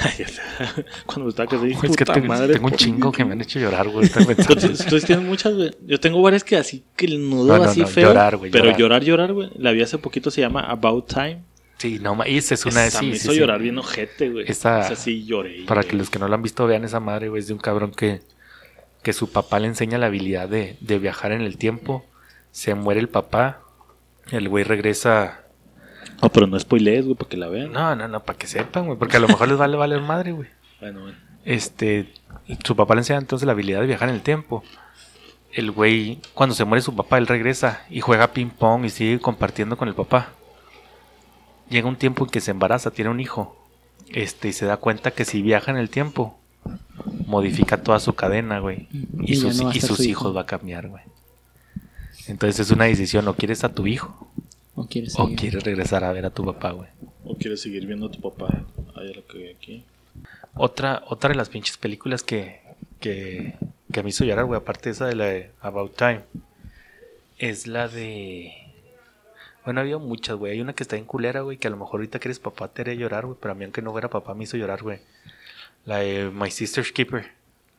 [SPEAKER 3] <laughs> cuando me estaba casando, dije,
[SPEAKER 2] Es que tengo,
[SPEAKER 3] madre,
[SPEAKER 2] tengo un chingo que me han hecho llorar, güey.
[SPEAKER 3] tú <laughs> tienes muchas, güey. Yo tengo varias que así, que el nudo
[SPEAKER 2] No, no,
[SPEAKER 3] así
[SPEAKER 2] no,
[SPEAKER 3] feo.
[SPEAKER 2] llorar, güey,
[SPEAKER 3] Pero
[SPEAKER 2] llorar.
[SPEAKER 3] llorar, güey. La vi hace poquito, se llama About Time.
[SPEAKER 2] Sí, no, y esa es una de sí,
[SPEAKER 3] me hizo
[SPEAKER 2] sí.
[SPEAKER 3] llorar bien ojete, güey.
[SPEAKER 2] Esa-
[SPEAKER 3] Esa sí lloré.
[SPEAKER 2] Para
[SPEAKER 3] güey.
[SPEAKER 2] que los que no lo han visto vean esa madre, güey, es de un cabrón que, que su papá le enseña la habilidad de, de viajar en el tiempo. Se muere el papá, el güey regresa.
[SPEAKER 3] No, pero no spoilees, güey, para que la vean.
[SPEAKER 2] No, no, no, para que sepan, güey, porque a lo mejor les vale valer madre, güey.
[SPEAKER 3] Bueno, bueno.
[SPEAKER 2] Este, su papá le enseña entonces la habilidad de viajar en el tiempo. El güey, cuando se muere su papá, él regresa y juega ping pong y sigue compartiendo con el papá. Llega un tiempo en que se embaraza, tiene un hijo. Este, y se da cuenta que si viaja en el tiempo, modifica toda su cadena, güey. Y, sus,
[SPEAKER 1] no
[SPEAKER 2] y sus
[SPEAKER 1] su
[SPEAKER 2] hijos
[SPEAKER 1] hijo.
[SPEAKER 2] va a cambiar, güey. Entonces es una decisión, o quieres a tu hijo,
[SPEAKER 1] ¿O quieres
[SPEAKER 2] o
[SPEAKER 1] seguir?
[SPEAKER 2] quieres regresar a ver a tu papá, güey.
[SPEAKER 3] ¿O quieres seguir viendo a tu papá? Ahí lo que vi aquí.
[SPEAKER 2] Otra, otra de las pinches películas que, que, que me hizo llorar, güey, aparte de esa de la de About Time, es la de... Bueno, había muchas, güey. Hay una que está en culera, güey, que a lo mejor ahorita que eres papá te haría llorar, güey, pero a mí aunque no fuera papá me hizo llorar, güey. La de My Sister's Keeper,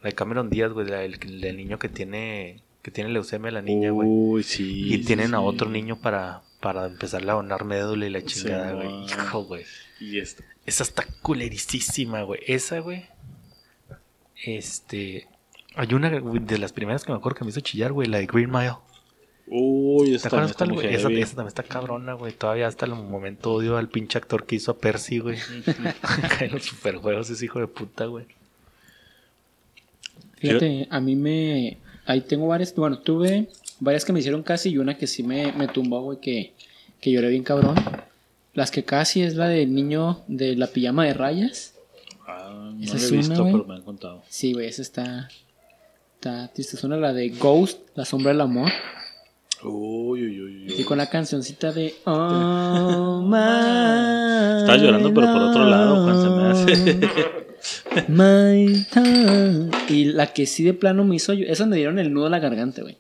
[SPEAKER 2] la de Cameron Díaz, güey, la del, del niño que tiene, que tiene leucemia, la niña, güey.
[SPEAKER 3] Uy, sí.
[SPEAKER 2] y tienen a
[SPEAKER 3] sí.
[SPEAKER 2] otro niño para, para empezarle a donar médula y la chingada, güey. Hijo, güey.
[SPEAKER 3] Y esto.
[SPEAKER 2] Esa está culerísima, güey. Esa, güey. Este. Hay una de las primeras que me acuerdo que me hizo chillar, güey, la de Green Mile.
[SPEAKER 3] Uy,
[SPEAKER 2] ¿Te
[SPEAKER 3] esta
[SPEAKER 2] acuerdas
[SPEAKER 3] está
[SPEAKER 2] cuál,
[SPEAKER 3] muy
[SPEAKER 2] güey? Esa, esa también está cabrona, güey. Todavía hasta el momento odio al pinche actor que hizo a Percy, güey. Cae <laughs> en los superjuegos ese hijo de puta, güey.
[SPEAKER 1] Fíjate, a mí me. Ahí tengo varias. Bueno, tuve varias que me hicieron casi y una que sí me, me tumbó, güey, que, que lloré bien cabrón. Las que casi es la del niño de la pijama de rayas.
[SPEAKER 3] Ah, no
[SPEAKER 1] Esa
[SPEAKER 3] la he
[SPEAKER 1] una,
[SPEAKER 3] visto,
[SPEAKER 1] güey.
[SPEAKER 3] pero me han contado.
[SPEAKER 1] Sí, güey, esa está. Está triste. Es una la de Ghost, la sombra del amor.
[SPEAKER 3] Uy, uy, uy. uy.
[SPEAKER 1] Y con la cancioncita de <laughs> Oh my
[SPEAKER 3] Estaba llorando, pero por otro lado, Juan, se me hace. <laughs>
[SPEAKER 1] My time. Y la que sí de plano me hizo. Esa me dieron el nudo a la garganta, güey.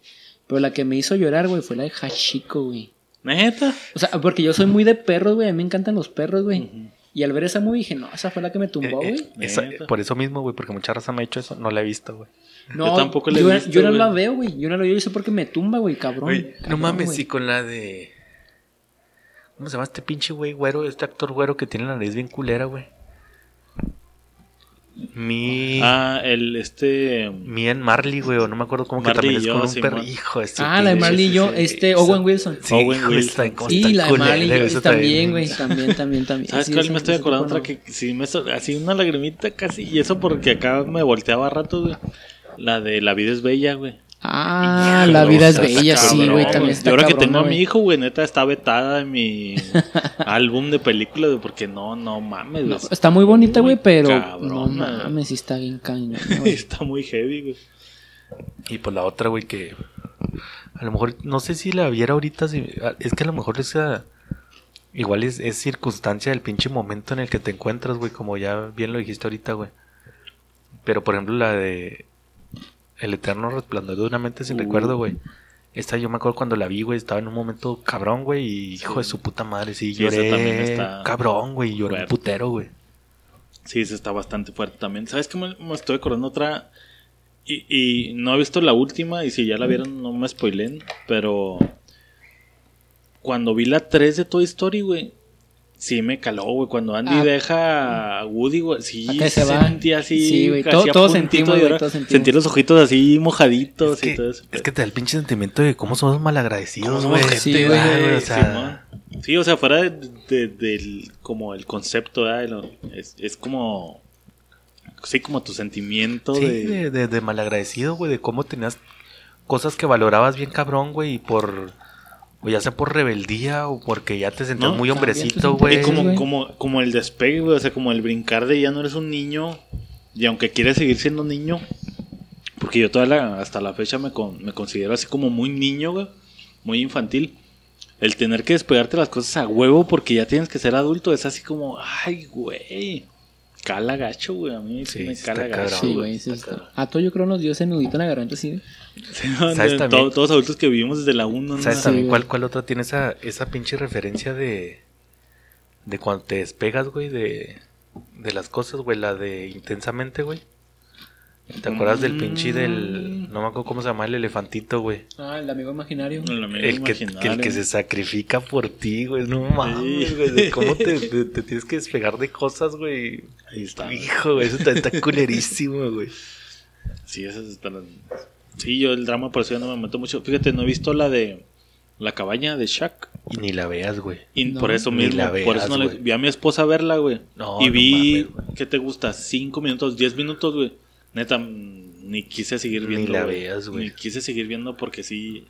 [SPEAKER 1] Pero la que me hizo llorar, güey, fue la de Hachiko, güey.
[SPEAKER 3] ¿Neta?
[SPEAKER 1] O sea, porque yo soy muy de perros, güey. A mí me encantan los perros, güey. Y al ver esa movie dije, no, esa fue la que me tumbó,
[SPEAKER 2] Eh,
[SPEAKER 1] güey.
[SPEAKER 2] eh, esa-
[SPEAKER 3] Neta.
[SPEAKER 2] por eso mismo, güey, porque mucha raza me ha hecho eso. No la he visto, güey.
[SPEAKER 1] no,
[SPEAKER 3] yo tampoco la he
[SPEAKER 1] yo,
[SPEAKER 3] visto,
[SPEAKER 1] yo no
[SPEAKER 3] güey.
[SPEAKER 1] la veo, güey. Yo no la veo, yo sé por qué me tumba, güey, cabrón.
[SPEAKER 2] Güey, no mames,
[SPEAKER 1] güey.
[SPEAKER 2] sí, con la de. ¿Cómo se llama este pinche güey güero? Este actor güero que tiene la nariz bien culera, güey. Mi.
[SPEAKER 3] Ah, el este.
[SPEAKER 2] Mien Marley, güey, o no me acuerdo cómo que también es
[SPEAKER 3] y yo,
[SPEAKER 2] con un perro. Hijo su
[SPEAKER 1] Ah, la de Marley y yo, este, Owen Wilson.
[SPEAKER 2] Sí,
[SPEAKER 3] Owen
[SPEAKER 2] hijo,
[SPEAKER 3] Wilson.
[SPEAKER 2] está- cómo
[SPEAKER 1] Sí,
[SPEAKER 2] está
[SPEAKER 1] la de Marley y también, güey. También, también, también.
[SPEAKER 3] ¿Sabes
[SPEAKER 1] Sí,
[SPEAKER 3] cuál me estoy acordando? Otra que sí me así una lagrimita casi. Y eso porque acá me volteaba rato, güey. La de La vida es bella, güey.
[SPEAKER 1] Ah, la vida es bella, sí,
[SPEAKER 3] cabrón,
[SPEAKER 1] güey. También
[SPEAKER 3] Y
[SPEAKER 1] está
[SPEAKER 3] ahora que tengo a mi hijo, güey, neta está vetada en mi <laughs> álbum de películas, güey, porque no, no mames,
[SPEAKER 1] No,
[SPEAKER 3] güey.
[SPEAKER 1] está muy bonita, güey, pero
[SPEAKER 3] cabrona,
[SPEAKER 1] no mames, sí está bien cañón, <laughs> güey.
[SPEAKER 3] Está muy heavy, güey.
[SPEAKER 2] Y pues la otra, güey, que a lo mejor, no sé si la viera ahorita, si- es que a lo mejor esa, igual es, es circunstancia del pinche momento en el que te encuentras, güey, como ya bien lo dijiste ahorita, güey. Pero por ejemplo la de El Eterno Resplandor de una mente sin
[SPEAKER 3] Uh.
[SPEAKER 2] recuerdo, güey. Esta yo me acuerdo cuando la vi, güey, estaba en un momento cabrón, güey, y hijo de su puta madre, sí,
[SPEAKER 3] Sí, esa
[SPEAKER 2] lloré
[SPEAKER 3] también está
[SPEAKER 2] cabrón, güey, lloré
[SPEAKER 3] fuerte.
[SPEAKER 2] putero, güey.
[SPEAKER 3] Sí, ese está bastante fuerte también. ¿Sabes qué? Me, me estoy acordando otra. Y, y no he visto la última. Y si ya la vieron, no me spoilen. Pero. Cuando vi la 3 de Toy Story, güey. Sí me caló, güey. Cuando Andy
[SPEAKER 1] Ah.
[SPEAKER 3] deja a Woody, güey. Sí,
[SPEAKER 1] se va.
[SPEAKER 3] sentí así.
[SPEAKER 1] Sí, güey, todo- todos sentimos, güey, todos sentimos.
[SPEAKER 3] Los ojitos así mojaditos
[SPEAKER 2] Es
[SPEAKER 3] y
[SPEAKER 2] que,
[SPEAKER 3] todo eso.
[SPEAKER 2] es que te da el pinche sentimiento de cómo somos malagradecidos,
[SPEAKER 3] ¿Cómo
[SPEAKER 2] güey.
[SPEAKER 1] Sí, güey,
[SPEAKER 2] o sea.
[SPEAKER 3] Sí, o sea, fuera de, de- del como el concepto, lo- es, es como sí, como tu sentimiento
[SPEAKER 2] Sí,
[SPEAKER 3] de,
[SPEAKER 2] de, de, de malagradecido, güey, de cómo tenías cosas que valorabas bien cabrón, güey, y por, o ya sea por rebeldía o porque ya te sentías
[SPEAKER 3] No,
[SPEAKER 2] muy hombrecito, güey.
[SPEAKER 3] y como, como, como el despegue, güey, o sea, como el brincar de ya no eres un niño y aunque quieres seguir siendo niño, porque yo toda la, hasta la fecha me, con- me considero así como muy niño, güey, muy infantil. El tener que despegarte las cosas a huevo porque ya tienes que ser adulto es así como, ay, güey. Cala gacho, güey. A mí sí,
[SPEAKER 2] Sí,
[SPEAKER 3] me cala gacho.
[SPEAKER 1] Sí, güey. sí A todo yo creo nos dio ese nudito en la garganta, sí.
[SPEAKER 3] Sí, no,
[SPEAKER 2] ¿Sabes
[SPEAKER 3] to- todos adultos que vivimos desde la 1.
[SPEAKER 2] ¿Sabes
[SPEAKER 1] Sí,
[SPEAKER 2] también cuál, cuál otra tiene esa, esa pinche referencia de, de cuando te despegas, güey, de, de las cosas, güey, la de intensamente, güey? ¿Te acuerdas del pinche del, no me acuerdo cómo se llama el elefantito, güey?
[SPEAKER 1] Ah, el amigo imaginario.
[SPEAKER 2] El que, que el que se sacrifica por ti, güey. No mames, güey. de ¿Cómo te, te- te tienes que despegar de cosas, güey?
[SPEAKER 3] Ahí está.
[SPEAKER 2] Hijo, güey. Eso está, está culerísimo, güey.
[SPEAKER 3] Sí, esas están. Sí, yo el drama por eso ya no me meto mucho. Fíjate, no he visto la de La cabaña de Shaq.
[SPEAKER 2] Y ni la veas, güey.
[SPEAKER 3] Y
[SPEAKER 1] No,
[SPEAKER 3] por eso
[SPEAKER 2] ni
[SPEAKER 3] mismo,
[SPEAKER 2] la
[SPEAKER 3] por
[SPEAKER 2] veas,
[SPEAKER 3] eso no le, vi a mi esposa verla, güey.
[SPEAKER 2] No,
[SPEAKER 3] y
[SPEAKER 2] no
[SPEAKER 3] vi,
[SPEAKER 2] mames, güey.
[SPEAKER 3] ¿qué te gusta? ¿Cinco minutos, diez minutos, güey? Neta, mm, ni quise seguir
[SPEAKER 2] Ni
[SPEAKER 3] viendo.
[SPEAKER 2] la
[SPEAKER 3] güey.
[SPEAKER 2] veas, güey.
[SPEAKER 3] Ni quise seguir viendo porque sí.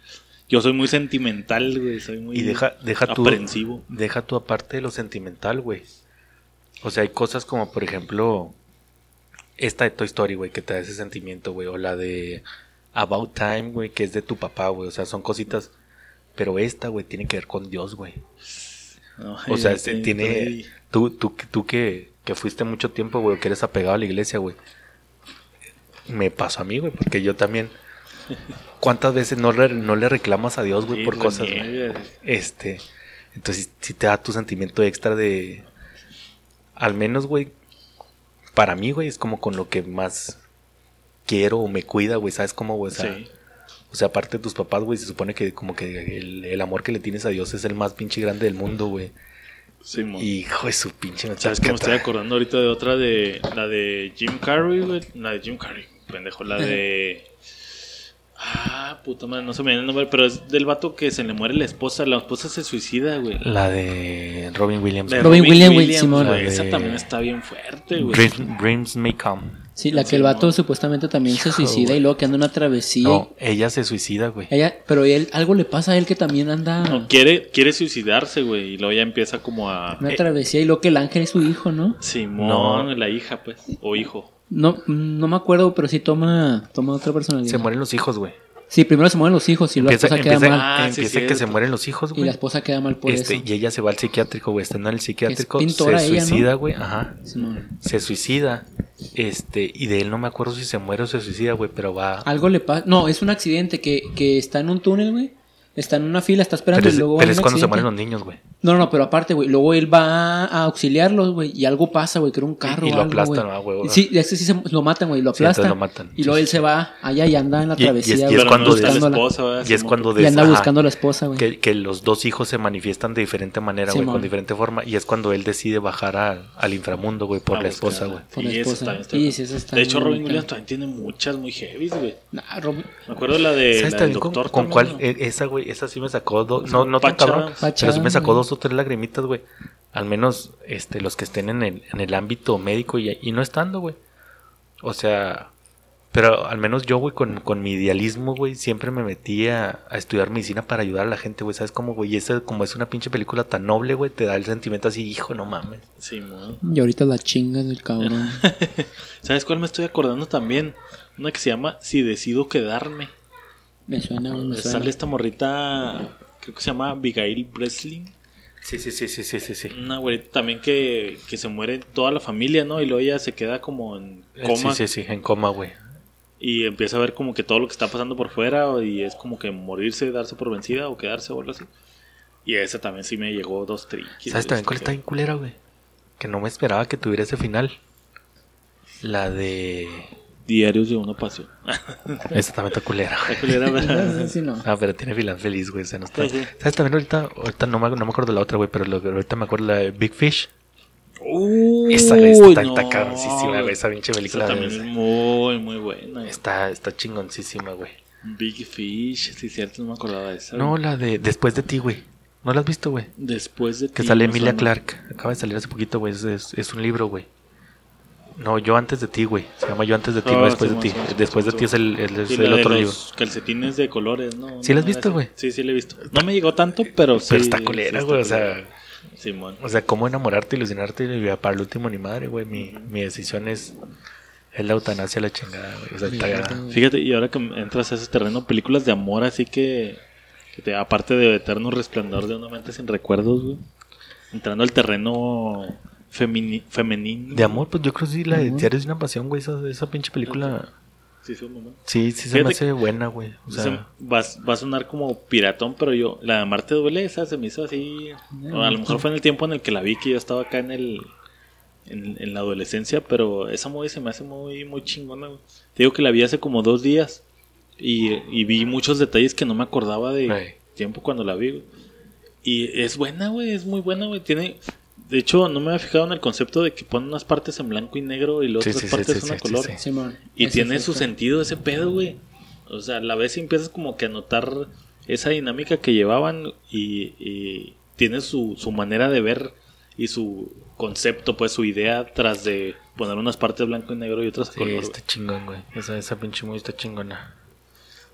[SPEAKER 3] Yo soy muy sentimental, güey. Soy muy
[SPEAKER 2] Y deja, deja
[SPEAKER 3] aprensivo.
[SPEAKER 2] Deja tú aparte de lo sentimental, güey. O sea, hay cosas como, por ejemplo, esta de Toy Story, güey, que te da ese sentimiento, güey. O la de About Time, güey, que es de tu papá, güey. O sea, son cositas. Pero esta, güey, tiene que ver con Dios, güey.
[SPEAKER 3] No,
[SPEAKER 2] O sea,
[SPEAKER 3] sé,
[SPEAKER 2] tiene. Tú, tú, tú que, que fuiste mucho tiempo, güey, que eres apegado a la iglesia, güey. Me pasó a mí, güey, porque yo también. ¿Cuántas veces no le, no le reclamas a Dios, güey,
[SPEAKER 3] Sí,
[SPEAKER 2] por cosas, güey? Este. Entonces, si te da tu sentimiento extra de. Al menos, güey. Para mí, güey, es como con lo que más quiero o me cuida, güey. ¿Sabes cómo, güey? O sea,
[SPEAKER 3] Sí.
[SPEAKER 2] o sea, aparte de tus papás, güey, se supone que como que el, el amor que le tienes a Dios es el más pinche grande del mundo, güey.
[SPEAKER 3] Simón.
[SPEAKER 2] Hijo de su pinche me
[SPEAKER 3] ¿Sabes que me estoy acordando ahorita de otra de la de Jim Carrey, güey? La de Jim Carrey, pendejo, la de <laughs> Ah, puta madre, no se me viene el nombre, pero es del vato que se le muere la esposa, la esposa se suicida, güey.
[SPEAKER 2] La de Robin Williams.
[SPEAKER 3] De
[SPEAKER 1] Robin Williams, güey, Simón.
[SPEAKER 3] Esa también está bien fuerte, güey.
[SPEAKER 2] Dream- Dreams May Come.
[SPEAKER 1] Sí, la que
[SPEAKER 3] Sí,
[SPEAKER 1] el vato
[SPEAKER 3] no.
[SPEAKER 1] supuestamente también se suicida
[SPEAKER 2] güey.
[SPEAKER 1] y luego que anda en una travesía.
[SPEAKER 2] No, ella se suicida, güey.
[SPEAKER 1] Ella, pero él, algo le pasa a él que también anda
[SPEAKER 3] No, quiere, quiere suicidarse, güey, y luego ya empieza como a...
[SPEAKER 1] una travesía y luego que el ángel es su hijo, ¿no?
[SPEAKER 3] Simón,
[SPEAKER 2] No.
[SPEAKER 3] la hija, pues, o hijo.
[SPEAKER 1] No, no me acuerdo, pero sí toma, toma otra personalidad.
[SPEAKER 2] Se mueren los hijos, güey.
[SPEAKER 1] Sí, primero se mueren los hijos y luego la
[SPEAKER 2] Empieza,
[SPEAKER 1] esposa queda
[SPEAKER 2] empieza-
[SPEAKER 1] mal.
[SPEAKER 3] Ah, sí,
[SPEAKER 2] empieza que
[SPEAKER 3] cierto.
[SPEAKER 2] se mueren los hijos,
[SPEAKER 1] Y
[SPEAKER 2] güey.
[SPEAKER 1] la esposa queda mal por
[SPEAKER 2] Este,
[SPEAKER 1] eso.
[SPEAKER 2] y ella se va al psiquiátrico, güey. Estando en el psiquiátrico,
[SPEAKER 1] pintora
[SPEAKER 2] se suicida, güey. Ajá. Se suicida. Este, y de él no me acuerdo si se muere o se suicida, güey, pero va.
[SPEAKER 1] Algo le pasa. No, es un accidente que, que está en un túnel, güey. Está en una fila, está esperando
[SPEAKER 2] Pero es,
[SPEAKER 1] y luego.
[SPEAKER 2] pero es cuando se
[SPEAKER 1] accidente.
[SPEAKER 2] mueren los niños, güey.
[SPEAKER 1] No, no, pero aparte, güey, luego él va a auxiliarlos, güey, y algo pasa, güey, que era un carro.
[SPEAKER 2] Y
[SPEAKER 1] o
[SPEAKER 2] lo
[SPEAKER 1] algo,
[SPEAKER 2] aplastan,
[SPEAKER 1] güey.
[SPEAKER 2] ¿no, güey?
[SPEAKER 1] Sí, es que sí se, lo matan, güey, lo
[SPEAKER 2] Sí,
[SPEAKER 1] aplastan.
[SPEAKER 2] lo matan.
[SPEAKER 1] Y luego
[SPEAKER 2] Sí,
[SPEAKER 1] él
[SPEAKER 2] sí.
[SPEAKER 1] se va allá y anda en la
[SPEAKER 2] Y- y es-
[SPEAKER 1] travesía,
[SPEAKER 2] y es cuando. Y es cuando
[SPEAKER 1] Y anda buscando a la esposa, güey.
[SPEAKER 2] que, que los dos hijos se manifiestan de diferente manera, güey, con diferente forma. Y es cuando él decide bajar al- al inframundo, güey, por
[SPEAKER 3] a
[SPEAKER 2] la esposa, güey.
[SPEAKER 1] Por la
[SPEAKER 3] Y eso
[SPEAKER 1] esposa. Sí, sí,
[SPEAKER 3] De hecho, Robin. Williams también tiene muchas muy heavy, güey.
[SPEAKER 1] Nah, Robin-
[SPEAKER 3] Me acuerdo la de
[SPEAKER 2] ¿Sabes también con,
[SPEAKER 3] doctor.
[SPEAKER 2] con
[SPEAKER 3] también,
[SPEAKER 2] cuál? E- Esa, güey, esa sí me sacó dos. No, no tan cabrón. Pero sí me sacó
[SPEAKER 1] güey.
[SPEAKER 2] dos o tres lagrimitas, güey. Al menos este, los que estén en el, en el ámbito médico y, y no estando, güey. O sea, pero al menos yo, güey, con, con mi idealismo, güey, siempre me metí a, estudiar medicina para ayudar a la gente, güey. ¿Sabes cómo, güey? Y esa, como es una pinche película tan noble, güey, te da el sentimiento así, hijo, no mames.
[SPEAKER 1] Y ahorita la chingan del cabrón. <laughs>
[SPEAKER 3] ¿Sabes cuál me estoy acordando también? Una que se llama Si decido quedarme.
[SPEAKER 1] Me suena, güey, me suena.
[SPEAKER 3] Sale esta morrita, creo que se llama Abigail Breslin.
[SPEAKER 2] Sí, sí, sí, sí, sí, sí. sí.
[SPEAKER 3] Una güerita también que, que se muere toda la familia, ¿no? Y luego ella se queda como en coma
[SPEAKER 2] Sí, sí, sí, en coma, güey.
[SPEAKER 3] y empieza a ver como que todo lo que está pasando por fuera y es como que morirse, darse por vencida o quedarse o algo así. Y esa también sí me llegó dos triquis.
[SPEAKER 2] ¿Sabes también cuál está bien culera, güey? Que no me esperaba que tuviera ese final. La de.
[SPEAKER 3] Diarios de una pasión. <laughs>
[SPEAKER 2] Esa también está culera.
[SPEAKER 3] Está culera, ¿verdad? <laughs>
[SPEAKER 1] Sí, sí, no.
[SPEAKER 2] Ah, pero tiene final feliz, güey. o sea, no está-
[SPEAKER 3] Sí, sí.
[SPEAKER 2] ¿Sabes también ahorita? Ahorita no me, no me acuerdo de la otra, güey, pero lo- ahorita me acuerdo de la de Big Fish.
[SPEAKER 3] Uy,
[SPEAKER 2] Esa güey, está,
[SPEAKER 3] no,
[SPEAKER 2] está cabroncísima, güey. Esa pinche
[SPEAKER 3] Esa
[SPEAKER 2] película.
[SPEAKER 3] también
[SPEAKER 2] es-
[SPEAKER 3] muy, muy buena.
[SPEAKER 2] está, está chingoncísima, güey.
[SPEAKER 3] Big Fish, sí, cierto, no me acordaba de esa.
[SPEAKER 2] No,
[SPEAKER 3] güey.
[SPEAKER 2] la de Después de ti, güey. ¿No la has visto, güey?
[SPEAKER 3] Después de
[SPEAKER 2] Que
[SPEAKER 3] ti,
[SPEAKER 2] sale
[SPEAKER 3] me
[SPEAKER 2] Emilia. Clark. Acaba de salir hace poquito, güey. Es, es, es un libro, güey. No, Yo antes de ti, güey. Se llama Yo antes de ti,
[SPEAKER 3] Ah,
[SPEAKER 2] no después
[SPEAKER 3] sí,
[SPEAKER 2] de
[SPEAKER 3] sí,
[SPEAKER 2] ti.
[SPEAKER 3] sí,
[SPEAKER 2] Después
[SPEAKER 3] sí,
[SPEAKER 2] de ti es el, el- es el otro
[SPEAKER 3] los
[SPEAKER 2] libro.
[SPEAKER 3] calcetines de colores, ¿no?
[SPEAKER 2] ¿Sí la has
[SPEAKER 3] No,
[SPEAKER 2] visto, güey?
[SPEAKER 3] Sí, sí la he visto. No me llegó tanto, pero sí.
[SPEAKER 2] Pero está culera, güey. O sea,
[SPEAKER 3] Simón.
[SPEAKER 2] o sea, cómo enamorarte, ilusionarte y para el último ni madre, güey. Mi, mi decisión es, es la eutanasia a la chingada, güey. O sea, está-
[SPEAKER 3] Fíjate, y ahora que entras a ese terreno, películas de amor, así que, que te, aparte de Eterno Resplandor de una mente sin recuerdos, güey. Entrando al terreno femini- femenino.
[SPEAKER 2] De amor, pues yo creo que sí, la de Diarios de una Pasión, güey. Esa, esa pinche película.
[SPEAKER 3] Sí, sí.
[SPEAKER 2] Sí, sí se me hace buena, güey. O sea,
[SPEAKER 3] Se- va, va a sonar como piratón, pero yo, la de Amarte duele, esa se me hizo así. o a lo mejor fue en el tiempo en el que la vi, que yo estaba acá en el. En, en la adolescencia, pero esa movie se me hace muy, muy chingona, güey. Te digo que la vi hace como dos días y, y vi muchos detalles que no me acordaba de tiempo cuando la vi, güey. Y es buena, güey, es muy buena, güey. Tiene. De hecho, no me había fijado en el concepto de que pone unas partes en blanco y negro y las
[SPEAKER 2] Sí,
[SPEAKER 3] otras
[SPEAKER 2] sí,
[SPEAKER 3] partes
[SPEAKER 2] sí,
[SPEAKER 3] son a
[SPEAKER 2] sí,
[SPEAKER 3] color.
[SPEAKER 2] sí, sí.
[SPEAKER 1] Simón.
[SPEAKER 3] Y
[SPEAKER 1] Ese
[SPEAKER 3] tiene su sentido ese pedo, güey. O sea, a la vez empiezas como que a notar esa dinámica que llevaban y, y tiene su, su manera de ver y su concepto, pues su idea tras de poner unas partes blanco y negro y otras a color.
[SPEAKER 2] está chingón, güey. Esa, esa pinche muy está chingona.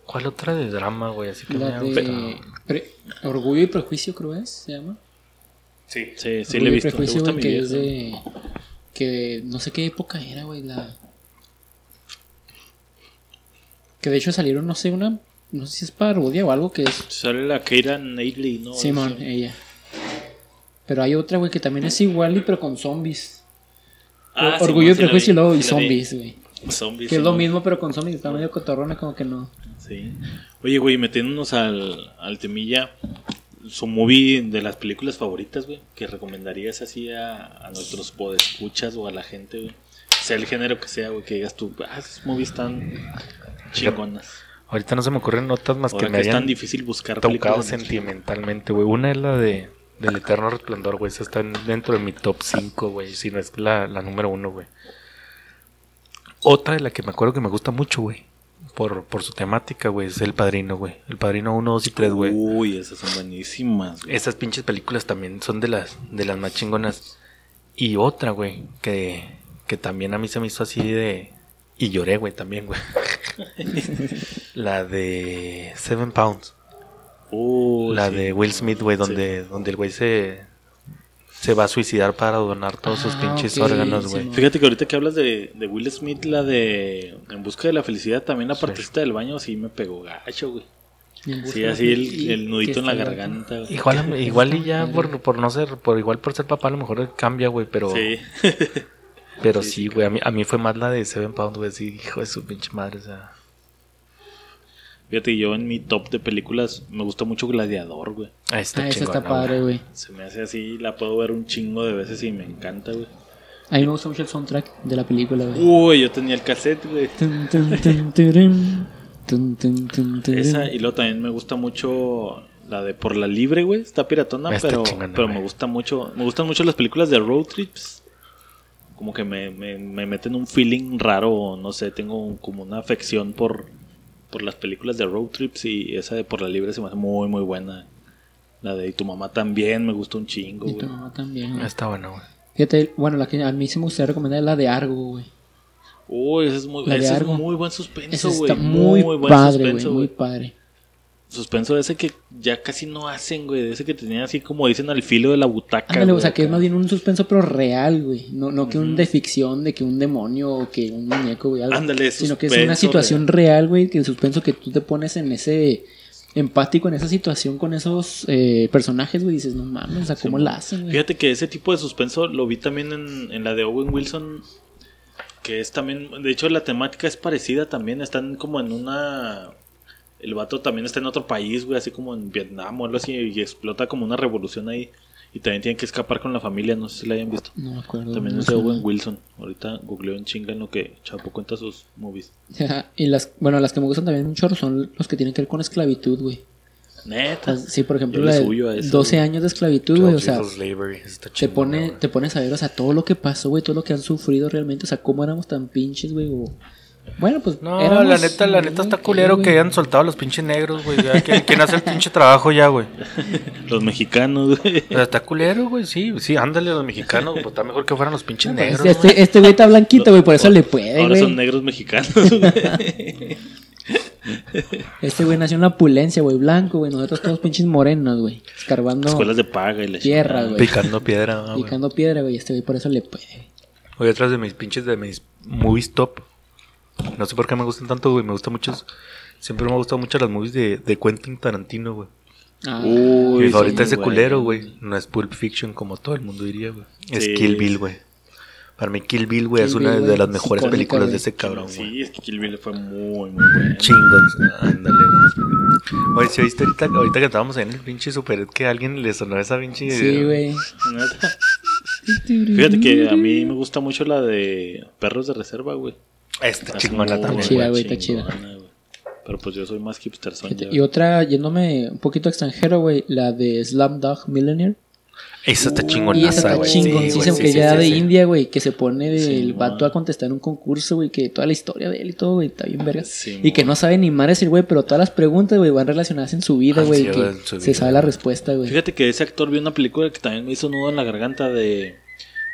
[SPEAKER 2] ¿Cuál otra de drama, güey? Así que me
[SPEAKER 1] La
[SPEAKER 2] ha
[SPEAKER 1] de Orgullo y Prejuicio, creo es, se llama.
[SPEAKER 3] Sí, sí, sí
[SPEAKER 1] Orgullo
[SPEAKER 3] le he
[SPEAKER 1] y
[SPEAKER 3] visto. ¿Te
[SPEAKER 1] Prejuicio,
[SPEAKER 3] gusta
[SPEAKER 1] güey,
[SPEAKER 3] mi
[SPEAKER 1] que es de... Que no sé qué época era, güey, la... Que de hecho salieron, no sé, una... No sé si es parodia o algo que es...
[SPEAKER 3] Sale la Keira Knightley, ¿no?
[SPEAKER 1] Simón, ella. Pero hay otra, güey, que también es igual y pero con zombies.
[SPEAKER 3] Ah,
[SPEAKER 1] Orgullo y
[SPEAKER 3] sí
[SPEAKER 1] Prejuicio y luego y zombies, güey.
[SPEAKER 3] Zombies,
[SPEAKER 1] Que es lo mismo pero con zombies. Está medio cotorrona como que no.
[SPEAKER 3] Sí. Oye, güey, metiéndonos al, al temilla, su movie de las películas favoritas, güey, que recomendarías así a, a nuestros podescuchas o a la gente, güey. Sea el género que sea, güey, que digas tú, ah, esas movies están chingonas.
[SPEAKER 2] Ahorita no se me ocurren notas más
[SPEAKER 3] Ahora
[SPEAKER 2] que
[SPEAKER 3] que
[SPEAKER 2] me
[SPEAKER 3] es tan difícil buscar
[SPEAKER 2] tocado sentimentalmente, güey. Una es la de del Eterno Resplandor, güey. Esa está en- dentro de mi top 5, güey. Si no es la, la número uno, güey. Otra de la que me acuerdo que me gusta mucho, güey. Por, por su temática, güey. Es El Padrino, güey. El Padrino 1, 2 y 3, güey.
[SPEAKER 3] Uy, esas son buenísimas. güey.
[SPEAKER 2] Esas pinches películas también son de las, de las más chingonas. Y otra, güey, que, que también a mí se me hizo así de... Y lloré, güey, también, güey. <laughs> la de Seven Pounds. La
[SPEAKER 3] sí.
[SPEAKER 2] de Will Smith, güey, donde, donde el güey se, se va a suicidar para donar todos sus
[SPEAKER 1] Ah,
[SPEAKER 2] pinches
[SPEAKER 1] ok,
[SPEAKER 2] órganos, güey.
[SPEAKER 3] Fíjate que ahorita que hablas de, de Will Smith, la de En busca de la felicidad, también la
[SPEAKER 2] Sí.
[SPEAKER 3] partecita del baño sí me pegó gacho, güey. Sí, así el, nudito en la garganta. güey.
[SPEAKER 2] Igual, <laughs> igual y ya por, por no ser, por igual por ser papá a lo mejor cambia, güey, pero,
[SPEAKER 3] Sí.
[SPEAKER 2] pero <laughs>
[SPEAKER 3] sí,
[SPEAKER 2] sí,
[SPEAKER 3] sí,
[SPEAKER 2] güey, a mí, a mí fue más la de Seven Pounds, güey, sí, hijo de su pinche madre, o sea.
[SPEAKER 3] Fíjate, yo en mi top de películas me gusta mucho Gladiador, güey.
[SPEAKER 2] Ahí está
[SPEAKER 1] Ah, esa está padre, güey.
[SPEAKER 3] Se me hace así, la puedo ver un chingo de veces y me encanta, güey.
[SPEAKER 1] A mí me gusta mucho el soundtrack de la película, güey.
[SPEAKER 3] Uy, yo tenía el cassette, güey.
[SPEAKER 1] Tun, tun, tun, turun. Tun, tun, tun, turun.
[SPEAKER 3] Esa, y luego también me gusta mucho la de Por la Libre, güey. Está piratona,
[SPEAKER 2] Está
[SPEAKER 3] pero, pero me gusta mucho. Me gustan mucho las películas de road trips. Como que me, me, me meten un feeling raro, no sé, tengo un- como una afección por, por las películas de road trips y esa de Por la Libre se me hace muy, muy buena. La de Y tu mamá también me gusta un chingo,
[SPEAKER 1] Y tu
[SPEAKER 3] güey.
[SPEAKER 1] mamá también, güey.
[SPEAKER 2] Está bueno, güey.
[SPEAKER 1] Fíjate, bueno, la que a mí sí me gustaría recomendar es la de Argo, güey.
[SPEAKER 3] Uy, ese es muy,
[SPEAKER 1] La de
[SPEAKER 3] ese es
[SPEAKER 1] Argo.
[SPEAKER 3] muy buen
[SPEAKER 1] Esa
[SPEAKER 3] suspenso, güey.
[SPEAKER 1] está muy,
[SPEAKER 3] buen
[SPEAKER 1] padre, güey.
[SPEAKER 3] suspenso,
[SPEAKER 1] Muy padre.
[SPEAKER 3] Suspenso ese que ya casi no hacen, güey. De ese que tenía así como dicen al filo de la butaca.
[SPEAKER 1] Ándale, o
[SPEAKER 3] güey,
[SPEAKER 1] sea, que es más bien un suspenso, pero real, güey. No, no que un
[SPEAKER 3] Ujú.
[SPEAKER 1] de ficción, de que un demonio o que un muñeco, güey. algo.
[SPEAKER 3] Ándale,
[SPEAKER 1] Sino que es
[SPEAKER 3] suspenso
[SPEAKER 1] una situación real, güey. Que el suspenso que tú te pones en ese. empático en esa situación con esos eh, personajes, güey. Dices, no mames, o sea, ¿cómo
[SPEAKER 3] Sí,
[SPEAKER 1] la hacen, güey?
[SPEAKER 3] Fíjate que ese tipo de suspenso lo vi también en, en la de Owen Wilson. Que es también. De hecho, la temática es parecida también. Están como en una. El vato también está en otro país, güey, así como en Vietnam o algo así. Y explota como una revolución ahí. Y también tienen que escapar con la familia. No sé si la hayan visto.
[SPEAKER 1] No me acuerdo.
[SPEAKER 3] También
[SPEAKER 1] no
[SPEAKER 3] es de. Owen Wilson. Ahorita googleo en chinga en lo que Chapo cuenta sus movies.
[SPEAKER 1] y las, bueno, las que me gustan también un chorro son los que tienen que ver con esclavitud, güey.
[SPEAKER 3] Neta.
[SPEAKER 1] Sí, por ejemplo, la de
[SPEAKER 3] suyo a eso,
[SPEAKER 1] 12
[SPEAKER 3] güey.
[SPEAKER 1] años de esclavitud, güey. O sea,
[SPEAKER 2] Slavery,
[SPEAKER 1] te, pone,
[SPEAKER 2] güey.
[SPEAKER 1] te pones a ver, o sea, todo lo que pasó, güey, todo lo que han sufrido realmente, o sea, cómo éramos tan pinches, güey. o- Bueno, pues.
[SPEAKER 2] No,
[SPEAKER 1] éramos,
[SPEAKER 2] la neta, la neta está culero que hayan soltado a los pinches negros, güey. ¿Quién, hace el pinche trabajo ya, güey? <laughs>
[SPEAKER 3] Los mexicanos, güey.
[SPEAKER 2] O sea, está culero, güey. Sí, sí, ándale, los mexicanos. Pues está mejor que fueran los pinches negros.
[SPEAKER 1] Este,
[SPEAKER 2] güey.
[SPEAKER 1] este güey está blanquito, güey, por eso le puede,
[SPEAKER 3] Ahora son negros mexicanos, güey. <laughs>
[SPEAKER 1] Este güey nació en la opulencia, güey, blanco, güey. Nosotros todos pinches morenos, güey. Escarbando,
[SPEAKER 3] Escuelas de paga y la
[SPEAKER 1] Tierra, güey.
[SPEAKER 2] Picando piedra, güey.
[SPEAKER 1] picando piedra, güey. Este güey por eso le puede.
[SPEAKER 2] Oye, otras de mis pinches de mis movies top. No sé por qué me gustan tanto, güey. Me gusta mucho. Siempre me han gustado mucho las movies de, de Quentin Tarantino, güey.
[SPEAKER 1] Ah,
[SPEAKER 3] Uy,
[SPEAKER 2] Mi favorita
[SPEAKER 3] sí,
[SPEAKER 2] es ese culero, güey. No es Pulp Fiction como todo el mundo diría, güey. Es. Kill Bill, güey. Para mí Kill Bill, güey, es una
[SPEAKER 1] Bill,
[SPEAKER 2] de las mejores películas de ese cabrón, güey.
[SPEAKER 3] Sí, es que Kill Bill fue muy, muy bueno.
[SPEAKER 2] Chingón. Ándale, güey. Oye, si viste ahorita, ahorita que estábamos ahí en el pinche super que a alguien le sonó esa pinche...
[SPEAKER 1] sí, güey.
[SPEAKER 3] Fíjate que a mí me gusta mucho la de Perros de Reserva, güey.
[SPEAKER 2] Esta
[SPEAKER 3] Está
[SPEAKER 2] chingona también,
[SPEAKER 1] chida,
[SPEAKER 2] güey.
[SPEAKER 1] güey, está chida.
[SPEAKER 3] güey. Pero pues yo soy más hipster ya.
[SPEAKER 1] Y otra, yéndome un poquito extranjero, güey, la de Slam Dog Millionaire.
[SPEAKER 2] Esa está chingona,
[SPEAKER 1] Y esa está
[SPEAKER 2] güey.
[SPEAKER 1] chingoncísima,
[SPEAKER 2] Sí, güey,
[SPEAKER 1] que
[SPEAKER 2] sí,
[SPEAKER 1] ya
[SPEAKER 2] sí,
[SPEAKER 1] de
[SPEAKER 2] sí.
[SPEAKER 1] India, güey, que se pone
[SPEAKER 3] Sí,
[SPEAKER 1] el
[SPEAKER 3] güey.
[SPEAKER 1] vato a contestar un concurso, güey, que toda la historia de él y todo, güey, está bien verga.
[SPEAKER 3] Sí,
[SPEAKER 1] y que
[SPEAKER 3] güey.
[SPEAKER 1] no sabe ni madre el güey, pero todas las preguntas, güey, van relacionadas en su vida,
[SPEAKER 2] Ah,
[SPEAKER 1] güey,
[SPEAKER 2] sí,
[SPEAKER 1] que
[SPEAKER 2] en su
[SPEAKER 1] se
[SPEAKER 2] vida,
[SPEAKER 1] sabe la
[SPEAKER 2] güey.
[SPEAKER 1] respuesta, güey.
[SPEAKER 3] Fíjate que ese actor vio una película que también me hizo nudo en la garganta de,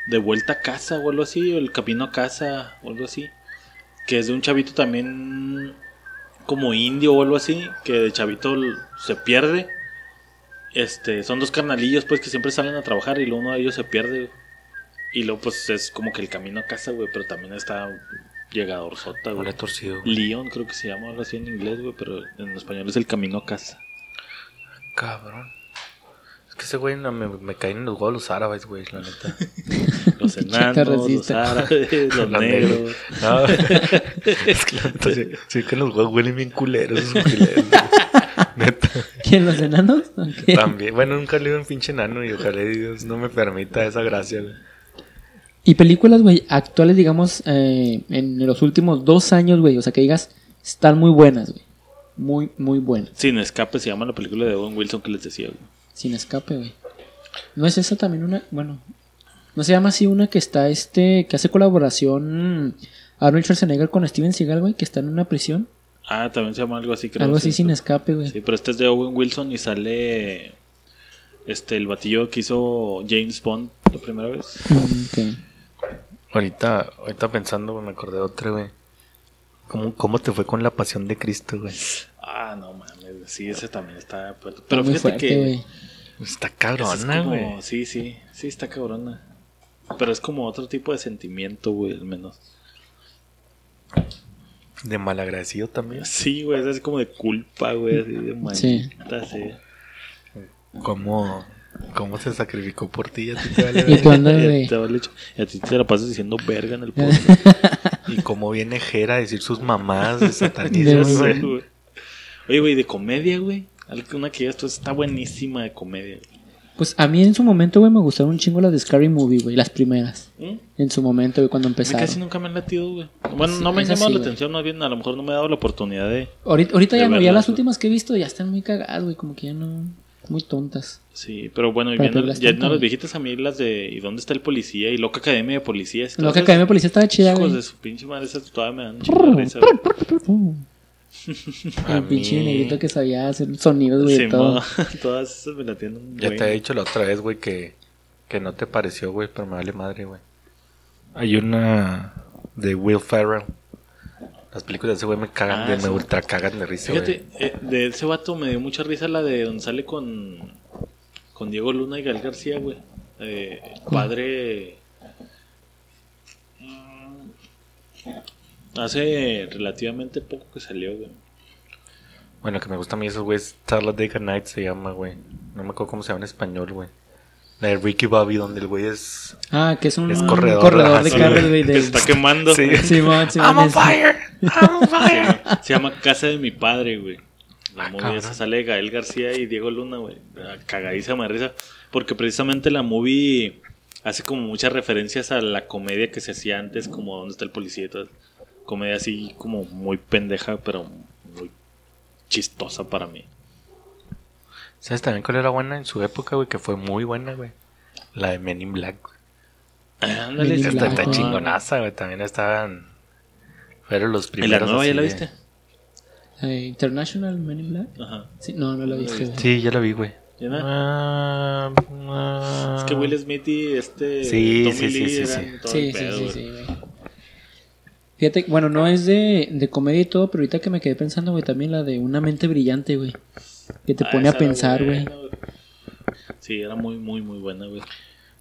[SPEAKER 3] de Vuelta a Casa o algo así, o El Camino a Casa o algo así. Que es de un chavito también como indio o algo así, que de chavito se pierde. Este, son dos carnalillos pues que siempre salen a trabajar y luego uno de ellos se pierde. Y luego pues es como que el camino a casa, güey, pero también está llegador sota, güey.
[SPEAKER 2] Torcido, güey.
[SPEAKER 3] Leon creo que se llama algo así en inglés, güey, pero en español es el camino a casa.
[SPEAKER 2] Cabrón. Es que ese güey no, me, me caen en los huevos los árabes, güey, la neta. <laughs>
[SPEAKER 3] Los <laughs> enanos, los
[SPEAKER 1] racista.
[SPEAKER 3] árabes, <laughs> los negros.
[SPEAKER 2] No. <laughs> es que neta, sí, que los huevos huelen bien culeros, esos culeros, güey. Neta.
[SPEAKER 1] ¿Quién, los enanos?
[SPEAKER 2] También. Bueno, nunca le digo un pinche enano y ojalá Dios no me permita esa gracia, güey.
[SPEAKER 1] Y películas, güey, actuales, digamos, eh, en los últimos dos años, güey, o sea, que digas, están muy buenas, güey. Muy, muy buenas.
[SPEAKER 3] Sin escape se llama la película de Owen Wilson que les decía, güey.
[SPEAKER 1] Sin escape, güey. ¿No es esa también una, bueno, no se llama así una que está, este, que hace colaboración Arnold Schwarzenegger con Steven Seagal, güey, que está en una prisión?
[SPEAKER 3] Ah, también se llama algo así, creo.
[SPEAKER 1] Algo así
[SPEAKER 3] sí,
[SPEAKER 1] sin escape, güey.
[SPEAKER 3] Sí, pero este es de Owen Wilson y sale este el batillo que hizo James Bond la primera vez.
[SPEAKER 1] Ok.
[SPEAKER 2] Ahorita, ahorita pensando, güey, me acordé de otra, güey. ¿Cómo, ¿Cómo te fue con la pasión de Cristo, güey?
[SPEAKER 3] Ah, no mames, sí, ese también está. Pero, fíjate
[SPEAKER 1] fuerte,
[SPEAKER 3] que.
[SPEAKER 2] Está cabrona, güey.
[SPEAKER 3] Sí, sí, sí, está cabrona. Pero es como otro tipo de sentimiento, güey, al menos.
[SPEAKER 2] De malagradecido también.
[SPEAKER 3] Sí, güey, es así como de culpa, güey, así de maldita, sí.
[SPEAKER 2] ¿Cómo, cómo se sacrificó por ti? A ti te vale <laughs>
[SPEAKER 1] ¿Y güey?
[SPEAKER 3] ti te vale a ti te la pasas diciendo verga en el podcast. <laughs>
[SPEAKER 2] Y cómo viene Jera a decir sus mamás de <laughs> satanismo, güey.
[SPEAKER 3] güey. Oye, güey, de comedia, güey. Una que ya esto está buenísima de comedia.
[SPEAKER 1] Pues a mí en su momento, güey, me gustaron un chingo las de Scary Movie, güey, las primeras.
[SPEAKER 3] ¿Mm?
[SPEAKER 1] En su momento, güey, cuando
[SPEAKER 3] A mí
[SPEAKER 1] empezaron.
[SPEAKER 3] casi nunca me han latido, güey. Bueno,
[SPEAKER 1] Sí,
[SPEAKER 3] no me han llamado
[SPEAKER 1] sí,
[SPEAKER 3] la
[SPEAKER 1] güey.
[SPEAKER 3] atención, más bien a lo mejor no me he dado la oportunidad de...
[SPEAKER 1] Ahorita, ahorita
[SPEAKER 3] De
[SPEAKER 1] ya no, ya las últimas que he visto ya están muy cagadas, güey, como que ya no... Muy tontas.
[SPEAKER 3] Sí, pero bueno, y viendo, ya no las viejitas a mí las de ¿Y dónde está el policía? Y Loca Academia de Policías.
[SPEAKER 1] Lo que Academia de Policía estaba chida,
[SPEAKER 3] Hijos
[SPEAKER 1] güey.
[SPEAKER 3] de su pinche madre, esas todavía me dan de risa, <laughs>
[SPEAKER 1] El pinche
[SPEAKER 2] mí-
[SPEAKER 1] negrito que sabía hacer sonidos, güey,
[SPEAKER 3] Sí,
[SPEAKER 1] todo. <laughs>
[SPEAKER 3] todas esas me la tienen.
[SPEAKER 2] Ya te he dicho la otra vez, güey, que, que no te pareció, güey, pero me vale madre, güey. Hay una de Will Ferrell. Las películas de ese güey me cagan,
[SPEAKER 3] Ah,
[SPEAKER 2] de,
[SPEAKER 3] sí.
[SPEAKER 2] me ultra cagan de risa, güey.
[SPEAKER 3] Fíjate, eh, de ese vato me dio mucha risa la de donde sale con, con Diego Luna y Gal García, güey. Eh, padre. Hace relativamente poco que salió, güey.
[SPEAKER 2] Bueno, que me gusta a mí esos güeyes. Talladega Night se llama, güey. No me acuerdo cómo se llama en español, güey. La de Ricky Bobby, donde el güey es.
[SPEAKER 1] Ah, que es un
[SPEAKER 2] Es
[SPEAKER 1] corredor, de
[SPEAKER 2] sí,
[SPEAKER 1] carros,
[SPEAKER 2] güey.
[SPEAKER 1] güey.
[SPEAKER 3] Que
[SPEAKER 1] de- <laughs>
[SPEAKER 3] está quemando.
[SPEAKER 2] Sí. <laughs>
[SPEAKER 1] Simón, Simón,
[SPEAKER 2] I'm on fire! I'm on <laughs>
[SPEAKER 3] Se
[SPEAKER 2] fire!
[SPEAKER 3] llama, se llama Casa de mi padre, güey. La
[SPEAKER 2] Ah,
[SPEAKER 3] movie esa sale Gael García y Diego Luna, güey. Cagadísima de risa. Porque precisamente la movie hace como muchas referencias a la comedia que se hacía antes, como ¿Dónde está el policía? y todo. Comedia así como muy pendeja, pero muy chistosa para mí.
[SPEAKER 2] ¿Sabes también cuál era buena en su época, güey? Que fue muy buena, güey. La de Men in Black, güey.
[SPEAKER 3] Ándale, sí,
[SPEAKER 2] Esta
[SPEAKER 1] Black,
[SPEAKER 2] está
[SPEAKER 1] ah.
[SPEAKER 2] chingonaza, güey. También estaban. Fueron los
[SPEAKER 3] ¿Y
[SPEAKER 2] primeros.
[SPEAKER 3] la nueva ya la
[SPEAKER 2] de-
[SPEAKER 3] viste?
[SPEAKER 1] Eh, International Men in Black.
[SPEAKER 3] Ajá.
[SPEAKER 1] Sí, no, no lo viste.
[SPEAKER 2] Sí, ya la vi, güey.
[SPEAKER 3] ¿Ya no?
[SPEAKER 2] Ah, ah.
[SPEAKER 3] Es que Will Smith y este
[SPEAKER 2] Sí,
[SPEAKER 3] Tommy
[SPEAKER 2] sí, sí,
[SPEAKER 3] Lee
[SPEAKER 2] sí, sí.
[SPEAKER 1] Sí, sí, sí,
[SPEAKER 3] güey.
[SPEAKER 1] Fíjate, bueno, no es de, de comedia y todo, pero ahorita que me quedé pensando, güey, también la de Una mente brillante, güey. Que te
[SPEAKER 3] Ah,
[SPEAKER 1] pone a pensar, güey.
[SPEAKER 3] Sí, era muy, muy, muy buena, güey.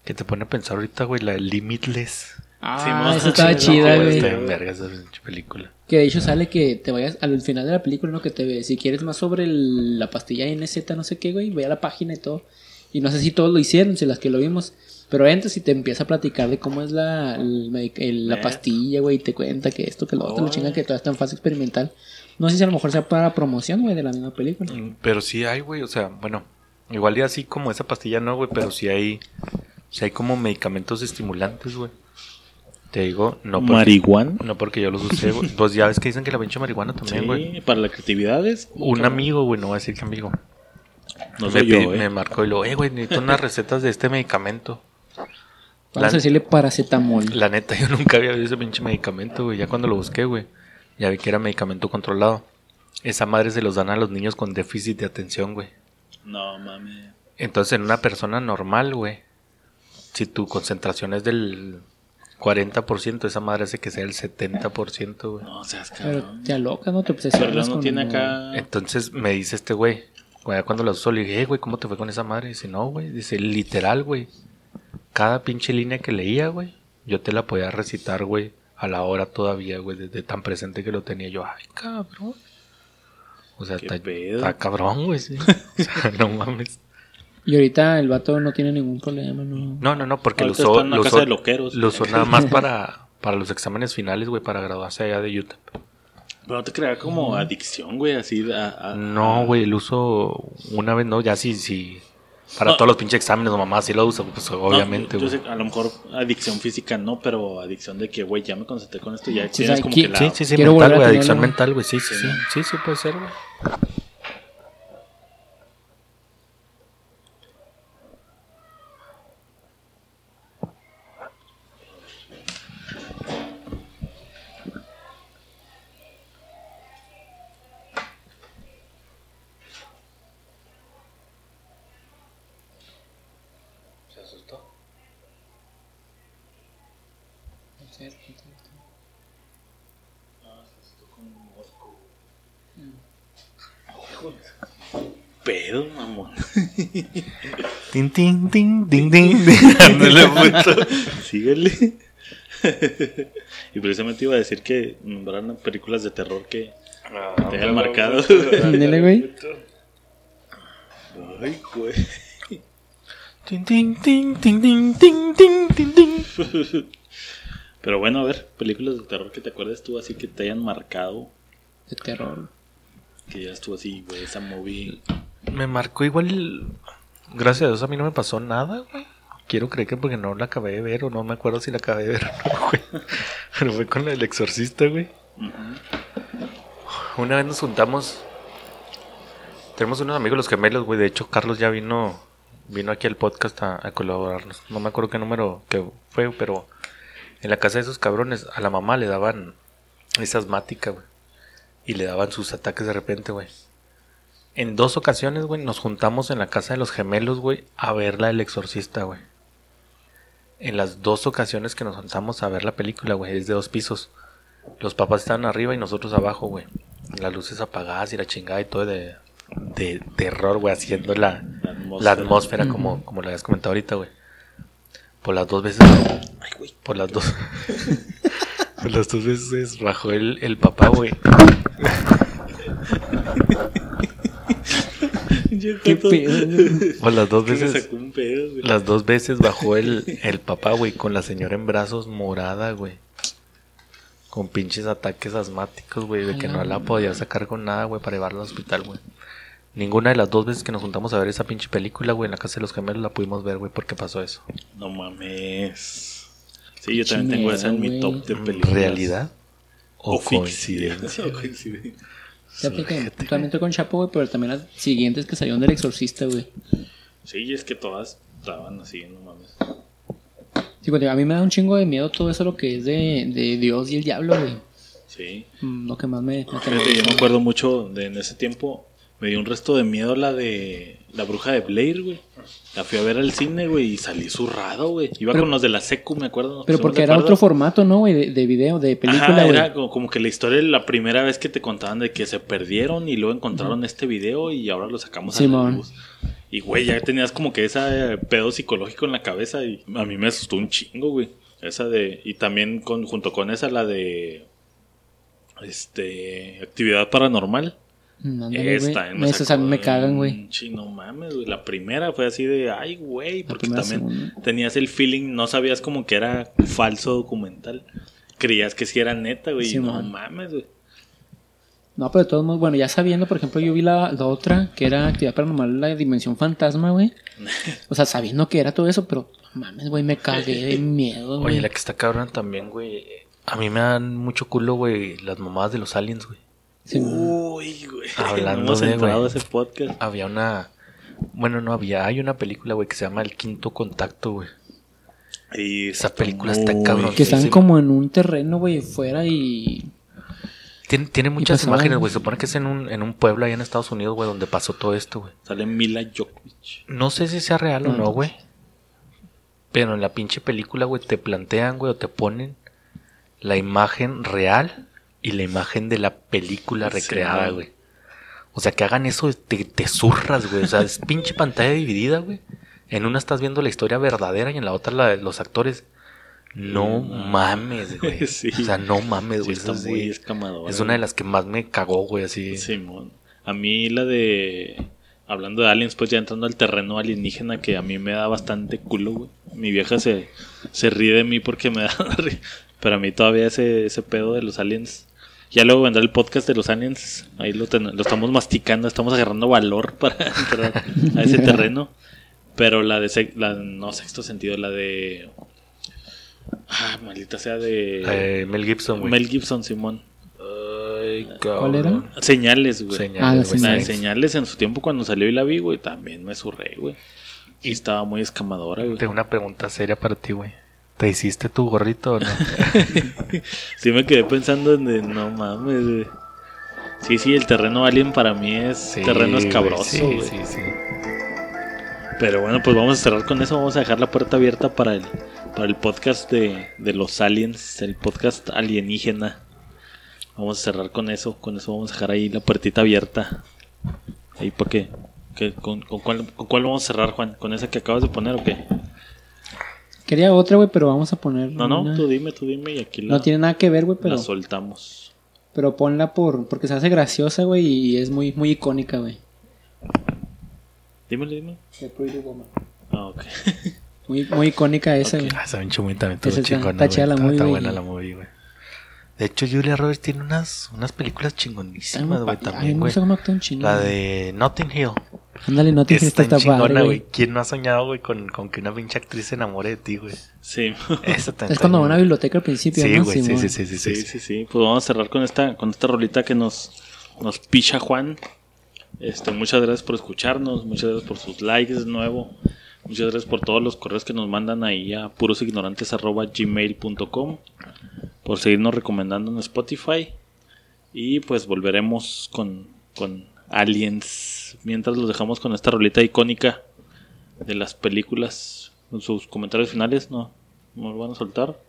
[SPEAKER 2] Que te pone a pensar ahorita, güey, la de Limitless.
[SPEAKER 1] Ah, esa estaba
[SPEAKER 3] Sí,
[SPEAKER 1] chida, güey.
[SPEAKER 2] Está en verga esa película.
[SPEAKER 1] Que de hecho sale que te vayas al final de la película, ¿no? Que te ve, si quieres más sobre el- la pastilla NZ, no sé qué, güey, ve a la página y todo. Y no sé si todos lo hicieron, si las que lo vimos. Pero entras y te empieza a platicar de cómo es la, el medic- el- la
[SPEAKER 3] Eh.
[SPEAKER 1] pastilla, güey, y te cuenta que esto, que lo otro,
[SPEAKER 3] Oh.
[SPEAKER 1] lo chingan que todo está en fase experimental. No sé si a lo mejor sea para promoción, güey, de la misma película.
[SPEAKER 2] Mm, Pero sí hay, güey, o sea, bueno, igual y así como esa pastilla no, güey, pero sí hay, sí hay como medicamentos estimulantes, güey. Te digo, no porque,
[SPEAKER 3] Marihuana.
[SPEAKER 2] no porque yo los usé, güey. Pues ya ves que dicen que la pinche marihuana también, güey.
[SPEAKER 3] Sí, para la creatividad es.
[SPEAKER 2] Un amigo, güey, no voy a decir que amigo.
[SPEAKER 3] No
[SPEAKER 2] me,
[SPEAKER 3] soy yo,
[SPEAKER 2] pidi-
[SPEAKER 3] eh.
[SPEAKER 2] me marcó y lo, eh, güey, necesito unas recetas de este medicamento.
[SPEAKER 1] Vamos
[SPEAKER 2] La-
[SPEAKER 1] a decirle paracetamol.
[SPEAKER 2] La neta, <laughs> yo nunca había visto ese pinche medicamento, güey. Ya cuando lo busqué, güey, ya vi que era medicamento controlado. Esa madre se los dan a los niños con déficit de atención, güey.
[SPEAKER 3] No, mames.
[SPEAKER 2] Entonces, en una persona normal, güey, si tu concentración es del 40%, esa madre hace que sea el 70%, güey.
[SPEAKER 3] No seas
[SPEAKER 1] Pero
[SPEAKER 3] cabrón.
[SPEAKER 1] te alocas, ¿no? Te
[SPEAKER 3] Pero
[SPEAKER 1] obsesionas
[SPEAKER 3] no
[SPEAKER 1] con-
[SPEAKER 3] tiene acá.
[SPEAKER 2] Entonces me dice este güey, güey, ya cuando lo usó, le dije, "Eh, güey, ¿cómo te fue con esa madre? Dice, no, güey, dice, literal, güey. Cada pinche línea que leía, güey, yo te la podía recitar, güey, a la hora todavía, güey, desde tan presente que lo tenía yo. Ay, cabrón. O sea,
[SPEAKER 3] ¿Qué
[SPEAKER 2] está, cabrón, güey, sí. <laughs> O sea, no mames.
[SPEAKER 1] Y ahorita el vato no tiene ningún problema, ¿no?
[SPEAKER 2] No, no, no, porque lo usó, lo
[SPEAKER 3] casa
[SPEAKER 2] usó,
[SPEAKER 3] de loqueros.
[SPEAKER 2] lo usó nada más <laughs> para, para los exámenes finales, güey, para graduarse allá de Utah.
[SPEAKER 3] Pero no te crea como adicción, güey, así. A, a-
[SPEAKER 2] No, güey, el uso una vez, no, ya sí, sí. Para
[SPEAKER 3] No.
[SPEAKER 2] todos los pinches exámenes, o mamá sí lo usa, pues
[SPEAKER 3] No,
[SPEAKER 2] obviamente,
[SPEAKER 3] yo
[SPEAKER 2] güey.
[SPEAKER 3] sé, a lo mejor adicción física no, pero adicción de que, güey, ya me concentré con esto, ya
[SPEAKER 1] Sí,
[SPEAKER 3] tienes
[SPEAKER 1] o sea,
[SPEAKER 3] como
[SPEAKER 1] aquí-
[SPEAKER 3] que la...
[SPEAKER 2] Sí, sí, sí, mental, güey, adicción mental, güey, sí, sí, sí,
[SPEAKER 3] Sí.
[SPEAKER 2] sí, sí puede ser, güey. ¿Se asustó?
[SPEAKER 3] Pedo, mamón.
[SPEAKER 2] Tin, tin, tin, tin, tin. <laughs>
[SPEAKER 3] Síguele. y precisamente iba a decir que nombraran películas de terror que te hayan marcado. <laughs>
[SPEAKER 1] Ándale, güey.
[SPEAKER 3] Ay, güey.
[SPEAKER 2] Tin, tin, tin, tin, tin, tin, tin, tin, tin.
[SPEAKER 3] Pero bueno, a ver, películas de terror que te acuerdes tú así que te hayan marcado.
[SPEAKER 1] De terror.
[SPEAKER 3] Que ya estuvo así, güey, esa movie.
[SPEAKER 2] Me marcó igual. Gracias a Dios a mí no me pasó nada, güey. Quiero creer que porque no la acabé de ver o no me acuerdo si la acabé de ver o no, <laughs> güey. Pero fue con el exorcista, güey. Una vez nos juntamos. Tenemos unos amigos los gemelos, güey. De hecho, Carlos ya vino vino aquí al podcast a, a colaborarnos. No me acuerdo qué número que fue, pero en la casa de esos cabrones a la mamá le daban esa asmática, güey. Y le daban sus ataques de repente, güey. En dos ocasiones, güey, nos juntamos en la casa de los gemelos, güey, a verla El Exorcista, güey. En las dos ocasiones que nos juntamos a ver la película, güey, es de dos pisos. Los papás estaban arriba y nosotros abajo, güey. Las luces apagadas y la chingada y todo de, de terror, güey, haciendo la,
[SPEAKER 3] La
[SPEAKER 2] la
[SPEAKER 3] atmósfera.
[SPEAKER 2] como, como lo habías comentado ahorita, güey. Por las dos veces. Por las dos. <laughs> por las dos veces bajó el, el papá, güey. <laughs>
[SPEAKER 1] Qué pedo.
[SPEAKER 2] Por las dos <laughs> veces.
[SPEAKER 3] sacó un pedo, güey.
[SPEAKER 2] Las dos veces bajó el, <laughs> el papá, güey, con la señora en brazos morada, güey. Con pinches ataques asmáticos, güey, de que no la podía sacar con nada, güey, para llevarla al hospital, güey. Ninguna de las dos veces que nos juntamos a ver esa pinche película, güey, en la casa de los gemelos la pudimos ver, güey, porque pasó eso.
[SPEAKER 3] No mames. Sí, yo también tengo esa en mi top de películas.
[SPEAKER 2] ¿Realidad?
[SPEAKER 3] O,
[SPEAKER 2] ¿O
[SPEAKER 3] coincidencia.
[SPEAKER 2] coincidencia? <laughs>
[SPEAKER 1] También estoy con Chapo, güey, pero también las siguientes que salieron del exorcista, güey.
[SPEAKER 3] Sí, es que todas estaban así, no mames.
[SPEAKER 1] Sí, güey, a mí me da un chingo de miedo todo eso lo que es de, de Dios y el diablo, güey.
[SPEAKER 3] Sí.
[SPEAKER 1] Mm, Lo que más me...
[SPEAKER 3] Fíjate, yo me
[SPEAKER 1] me-
[SPEAKER 3] acuerdo mucho de en ese tiempo. Me dio un resto de miedo la de la bruja de Blair, güey. La fui a ver al cine, güey, y salí zurrado, güey. Iba
[SPEAKER 1] Pero-
[SPEAKER 3] con los de la secu, me acuerdo.
[SPEAKER 1] Pero
[SPEAKER 3] ¿Sí
[SPEAKER 1] porque era otro formato, ¿no, güey? De, de video, de película,
[SPEAKER 3] Ajá, era como, como que la historia la primera vez que te contaban de que se perdieron y luego encontraron este video y ahora lo sacamos a la luz. Y güey, ya tenías como que ese pedo psicológico en la cabeza y a mí me asustó un chingo, güey. Esa de y también con junto con esa la de este actividad paranormal.
[SPEAKER 1] Ándale, güey.
[SPEAKER 3] Esta, me
[SPEAKER 1] Esas a mí
[SPEAKER 3] sacó
[SPEAKER 1] me cagan, güey.
[SPEAKER 3] chino mames, güey. La primera fue así de, ay, güey, porque
[SPEAKER 1] primera,
[SPEAKER 3] también
[SPEAKER 1] segunda.
[SPEAKER 3] tenías el feeling, no sabías como que era falso documental. Creías que sí era neta, güey. y
[SPEAKER 1] Sí,
[SPEAKER 3] no
[SPEAKER 1] man.
[SPEAKER 3] mames, güey.
[SPEAKER 1] No, pero de todos modos, bueno, ya sabiendo, por ejemplo, yo vi la, la otra, que era actividad paranormal, la dimensión fantasma, güey. <laughs> O sea, sabiendo que era todo eso, pero no mames, güey, me cagué de miedo, güey.
[SPEAKER 2] Oye, la que está cabrona también, güey. A mí me dan mucho culo, güey, las mamadas de los aliens, güey.
[SPEAKER 1] Sí.
[SPEAKER 3] Uy, güey. <laughs>
[SPEAKER 2] Hablando
[SPEAKER 3] No hemos
[SPEAKER 2] de,
[SPEAKER 3] entrado
[SPEAKER 2] güey.
[SPEAKER 3] a ese podcast.
[SPEAKER 2] Había una. Bueno, no había. Hay una película, güey, que se llama El Quinto Contacto, güey.
[SPEAKER 3] Y
[SPEAKER 2] Esa película está cabrón.
[SPEAKER 1] que están como en un terreno, güey, fuera y...
[SPEAKER 2] Tiene, tiene muchas
[SPEAKER 1] pasaban-
[SPEAKER 2] imágenes, güey. Se supone que es en un, en un pueblo allá en Estados Unidos, güey, donde pasó todo esto, güey.
[SPEAKER 3] Sale Mila Djokovic.
[SPEAKER 2] No sé si sea real o no, güey. Pero en la pinche película, güey, te plantean, güey, o te ponen la imagen real y la imagen de la película recreada,
[SPEAKER 3] güey.
[SPEAKER 2] O sea, que hagan eso, te, te zurras, güey. O sea, es pinche pantalla dividida, güey. En una estás viendo la historia verdadera y en la otra la de los actores. No mames, güey. <laughs>
[SPEAKER 3] Sí.
[SPEAKER 2] O sea, no mames,
[SPEAKER 3] Sí,
[SPEAKER 2] güey.
[SPEAKER 3] está muy
[SPEAKER 2] es una de las que más me cagó, güey, así.
[SPEAKER 3] Simón. A mí la de. Hablando de aliens, pues ya entrando al terreno alienígena, que a mí me da bastante culo, güey. Mi vieja se, se ríe de mí porque me da <laughs> Pero a mí todavía ese, ese pedo de los aliens. Ya luego vendrá el podcast de los aliens. Ahí lo, ten- lo estamos masticando, estamos agarrando valor <laughs> para entrar a ese terreno. Pero la de. sec- la, no, sexto sentido, la de. Ah, maldita sea de.
[SPEAKER 2] Eh, Mel Gibson, güey.
[SPEAKER 3] Mel Gibson, Simón.
[SPEAKER 2] Ay,
[SPEAKER 1] ¿Cuál era?
[SPEAKER 3] Señales, güey.
[SPEAKER 2] Señales,
[SPEAKER 1] Ah,
[SPEAKER 3] de
[SPEAKER 2] señales.
[SPEAKER 3] señales en su tiempo cuando salió y la vi, güey, también me surré, güey. Y estaba muy escamadora, güey.
[SPEAKER 2] Tengo una pregunta seria para ti, güey. ¿Te hiciste tu gorrito o no? <laughs>
[SPEAKER 3] Sí me quedé pensando en de, no mames, güey. Sí, sí, el terreno alien para mí es
[SPEAKER 2] Sí,
[SPEAKER 3] terreno escabroso,
[SPEAKER 2] Sí,
[SPEAKER 3] güey.
[SPEAKER 2] sí, sí.
[SPEAKER 3] Pero bueno, pues vamos a cerrar con eso. Vamos a dejar la puerta abierta para el, para el podcast de, de los aliens, el podcast alienígena. Vamos a cerrar con eso. Con eso vamos a dejar ahí la puertita abierta. Ahí, ¿por qué? ¿Qué- con, con cuál, ¿Con cuál vamos a cerrar, Juan? ¿Con esa que acabas de poner o qué?
[SPEAKER 1] Quería otra, güey, pero vamos a poner...
[SPEAKER 3] No, no,
[SPEAKER 1] una-
[SPEAKER 3] tú dime, tú dime y aquí la,
[SPEAKER 1] No tiene nada que ver, güey, pero,
[SPEAKER 3] la soltamos.
[SPEAKER 1] pero ponla por porque se hace graciosa, güey, y es muy muy icónica, güey.
[SPEAKER 3] Dímelo, dime.
[SPEAKER 1] The Pretty Woman.
[SPEAKER 3] Ah, ok.
[SPEAKER 1] Muy, muy icónica esa, güey.
[SPEAKER 2] Ah, esa pinche movie también
[SPEAKER 1] está- está chida la movie,
[SPEAKER 2] está buena la movie, güey. De hecho, Julia Roberts tiene unas, unas películas chingonísimas, güey, también,
[SPEAKER 1] me
[SPEAKER 2] güey. La de Notting Hill.
[SPEAKER 1] Ándale, no te
[SPEAKER 2] Está
[SPEAKER 1] está
[SPEAKER 2] chingona, güey. ¿Quién no ha soñado, güey, con, con que una pinche actriz se enamore de ti, güey?
[SPEAKER 3] Sí. <laughs>
[SPEAKER 2] También
[SPEAKER 1] Es cuando va a una biblioteca al principio,
[SPEAKER 2] Sí,
[SPEAKER 1] ¿no?
[SPEAKER 2] güey, sí, sí, sí, sí,
[SPEAKER 3] Sí,
[SPEAKER 2] sí,
[SPEAKER 3] sí, sí. Pues vamos a cerrar con esta, con esta rolita que nos, nos picha Juan. Este, muchas gracias por escucharnos, muchas gracias por sus likes de nuevo. Muchas gracias por todos los correos que nos mandan ahí a purosignorantes.gmail.com por seguirnos recomendando en Spotify. Y pues volveremos con, con Aliens. Mientras los dejamos con esta rolita icónica de las películas. Sus comentarios finales, ¿no? ¿No lo van a soltar?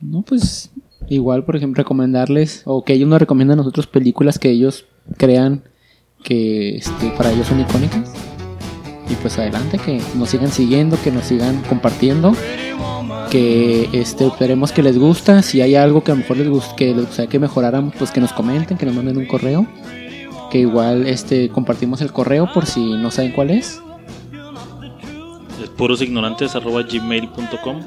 [SPEAKER 1] No, pues igual, por ejemplo, recomendarles o que ellos nos recomiendan a nosotros películas que ellos crean que este, para ellos son icónicas. Y pues adelante, que nos sigan siguiendo, que nos sigan compartiendo. Que este, esperemos que les gusta. Si hay algo que a lo mejor les, gust que les gustaría que mejoráramos, pues que nos comenten, que nos manden un correo. Que igual este, compartimos el correo por si no saben cuál es.
[SPEAKER 3] Es purosignorantes.gmail.com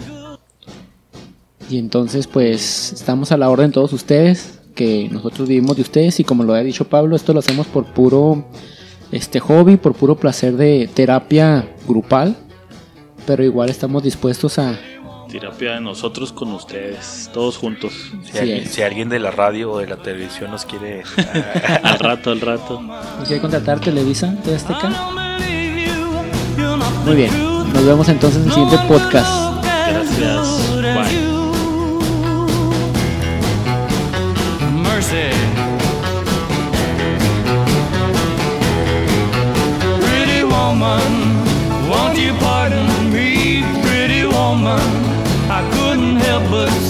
[SPEAKER 1] Y entonces, pues, estamos a la orden todos ustedes, que nosotros vivimos de ustedes y como lo ha dicho Pablo, esto lo hacemos por puro este hobby, por puro placer de terapia grupal, pero igual estamos dispuestos a
[SPEAKER 3] Terapia de nosotros con ustedes, todos juntos.
[SPEAKER 2] Si,
[SPEAKER 1] Sí,
[SPEAKER 2] alguien,
[SPEAKER 1] es.
[SPEAKER 2] si alguien de la radio o de la televisión nos quiere... <laughs> <laughs>
[SPEAKER 3] Al rato, al rato.
[SPEAKER 1] ¿nos quiere contratar Televisa de Azteca. Muy bien, nos vemos entonces en el siguiente podcast.
[SPEAKER 3] Gracias. Bye.
[SPEAKER 7] mercy. Pretty woman, won't you pardon me, pretty woman? help but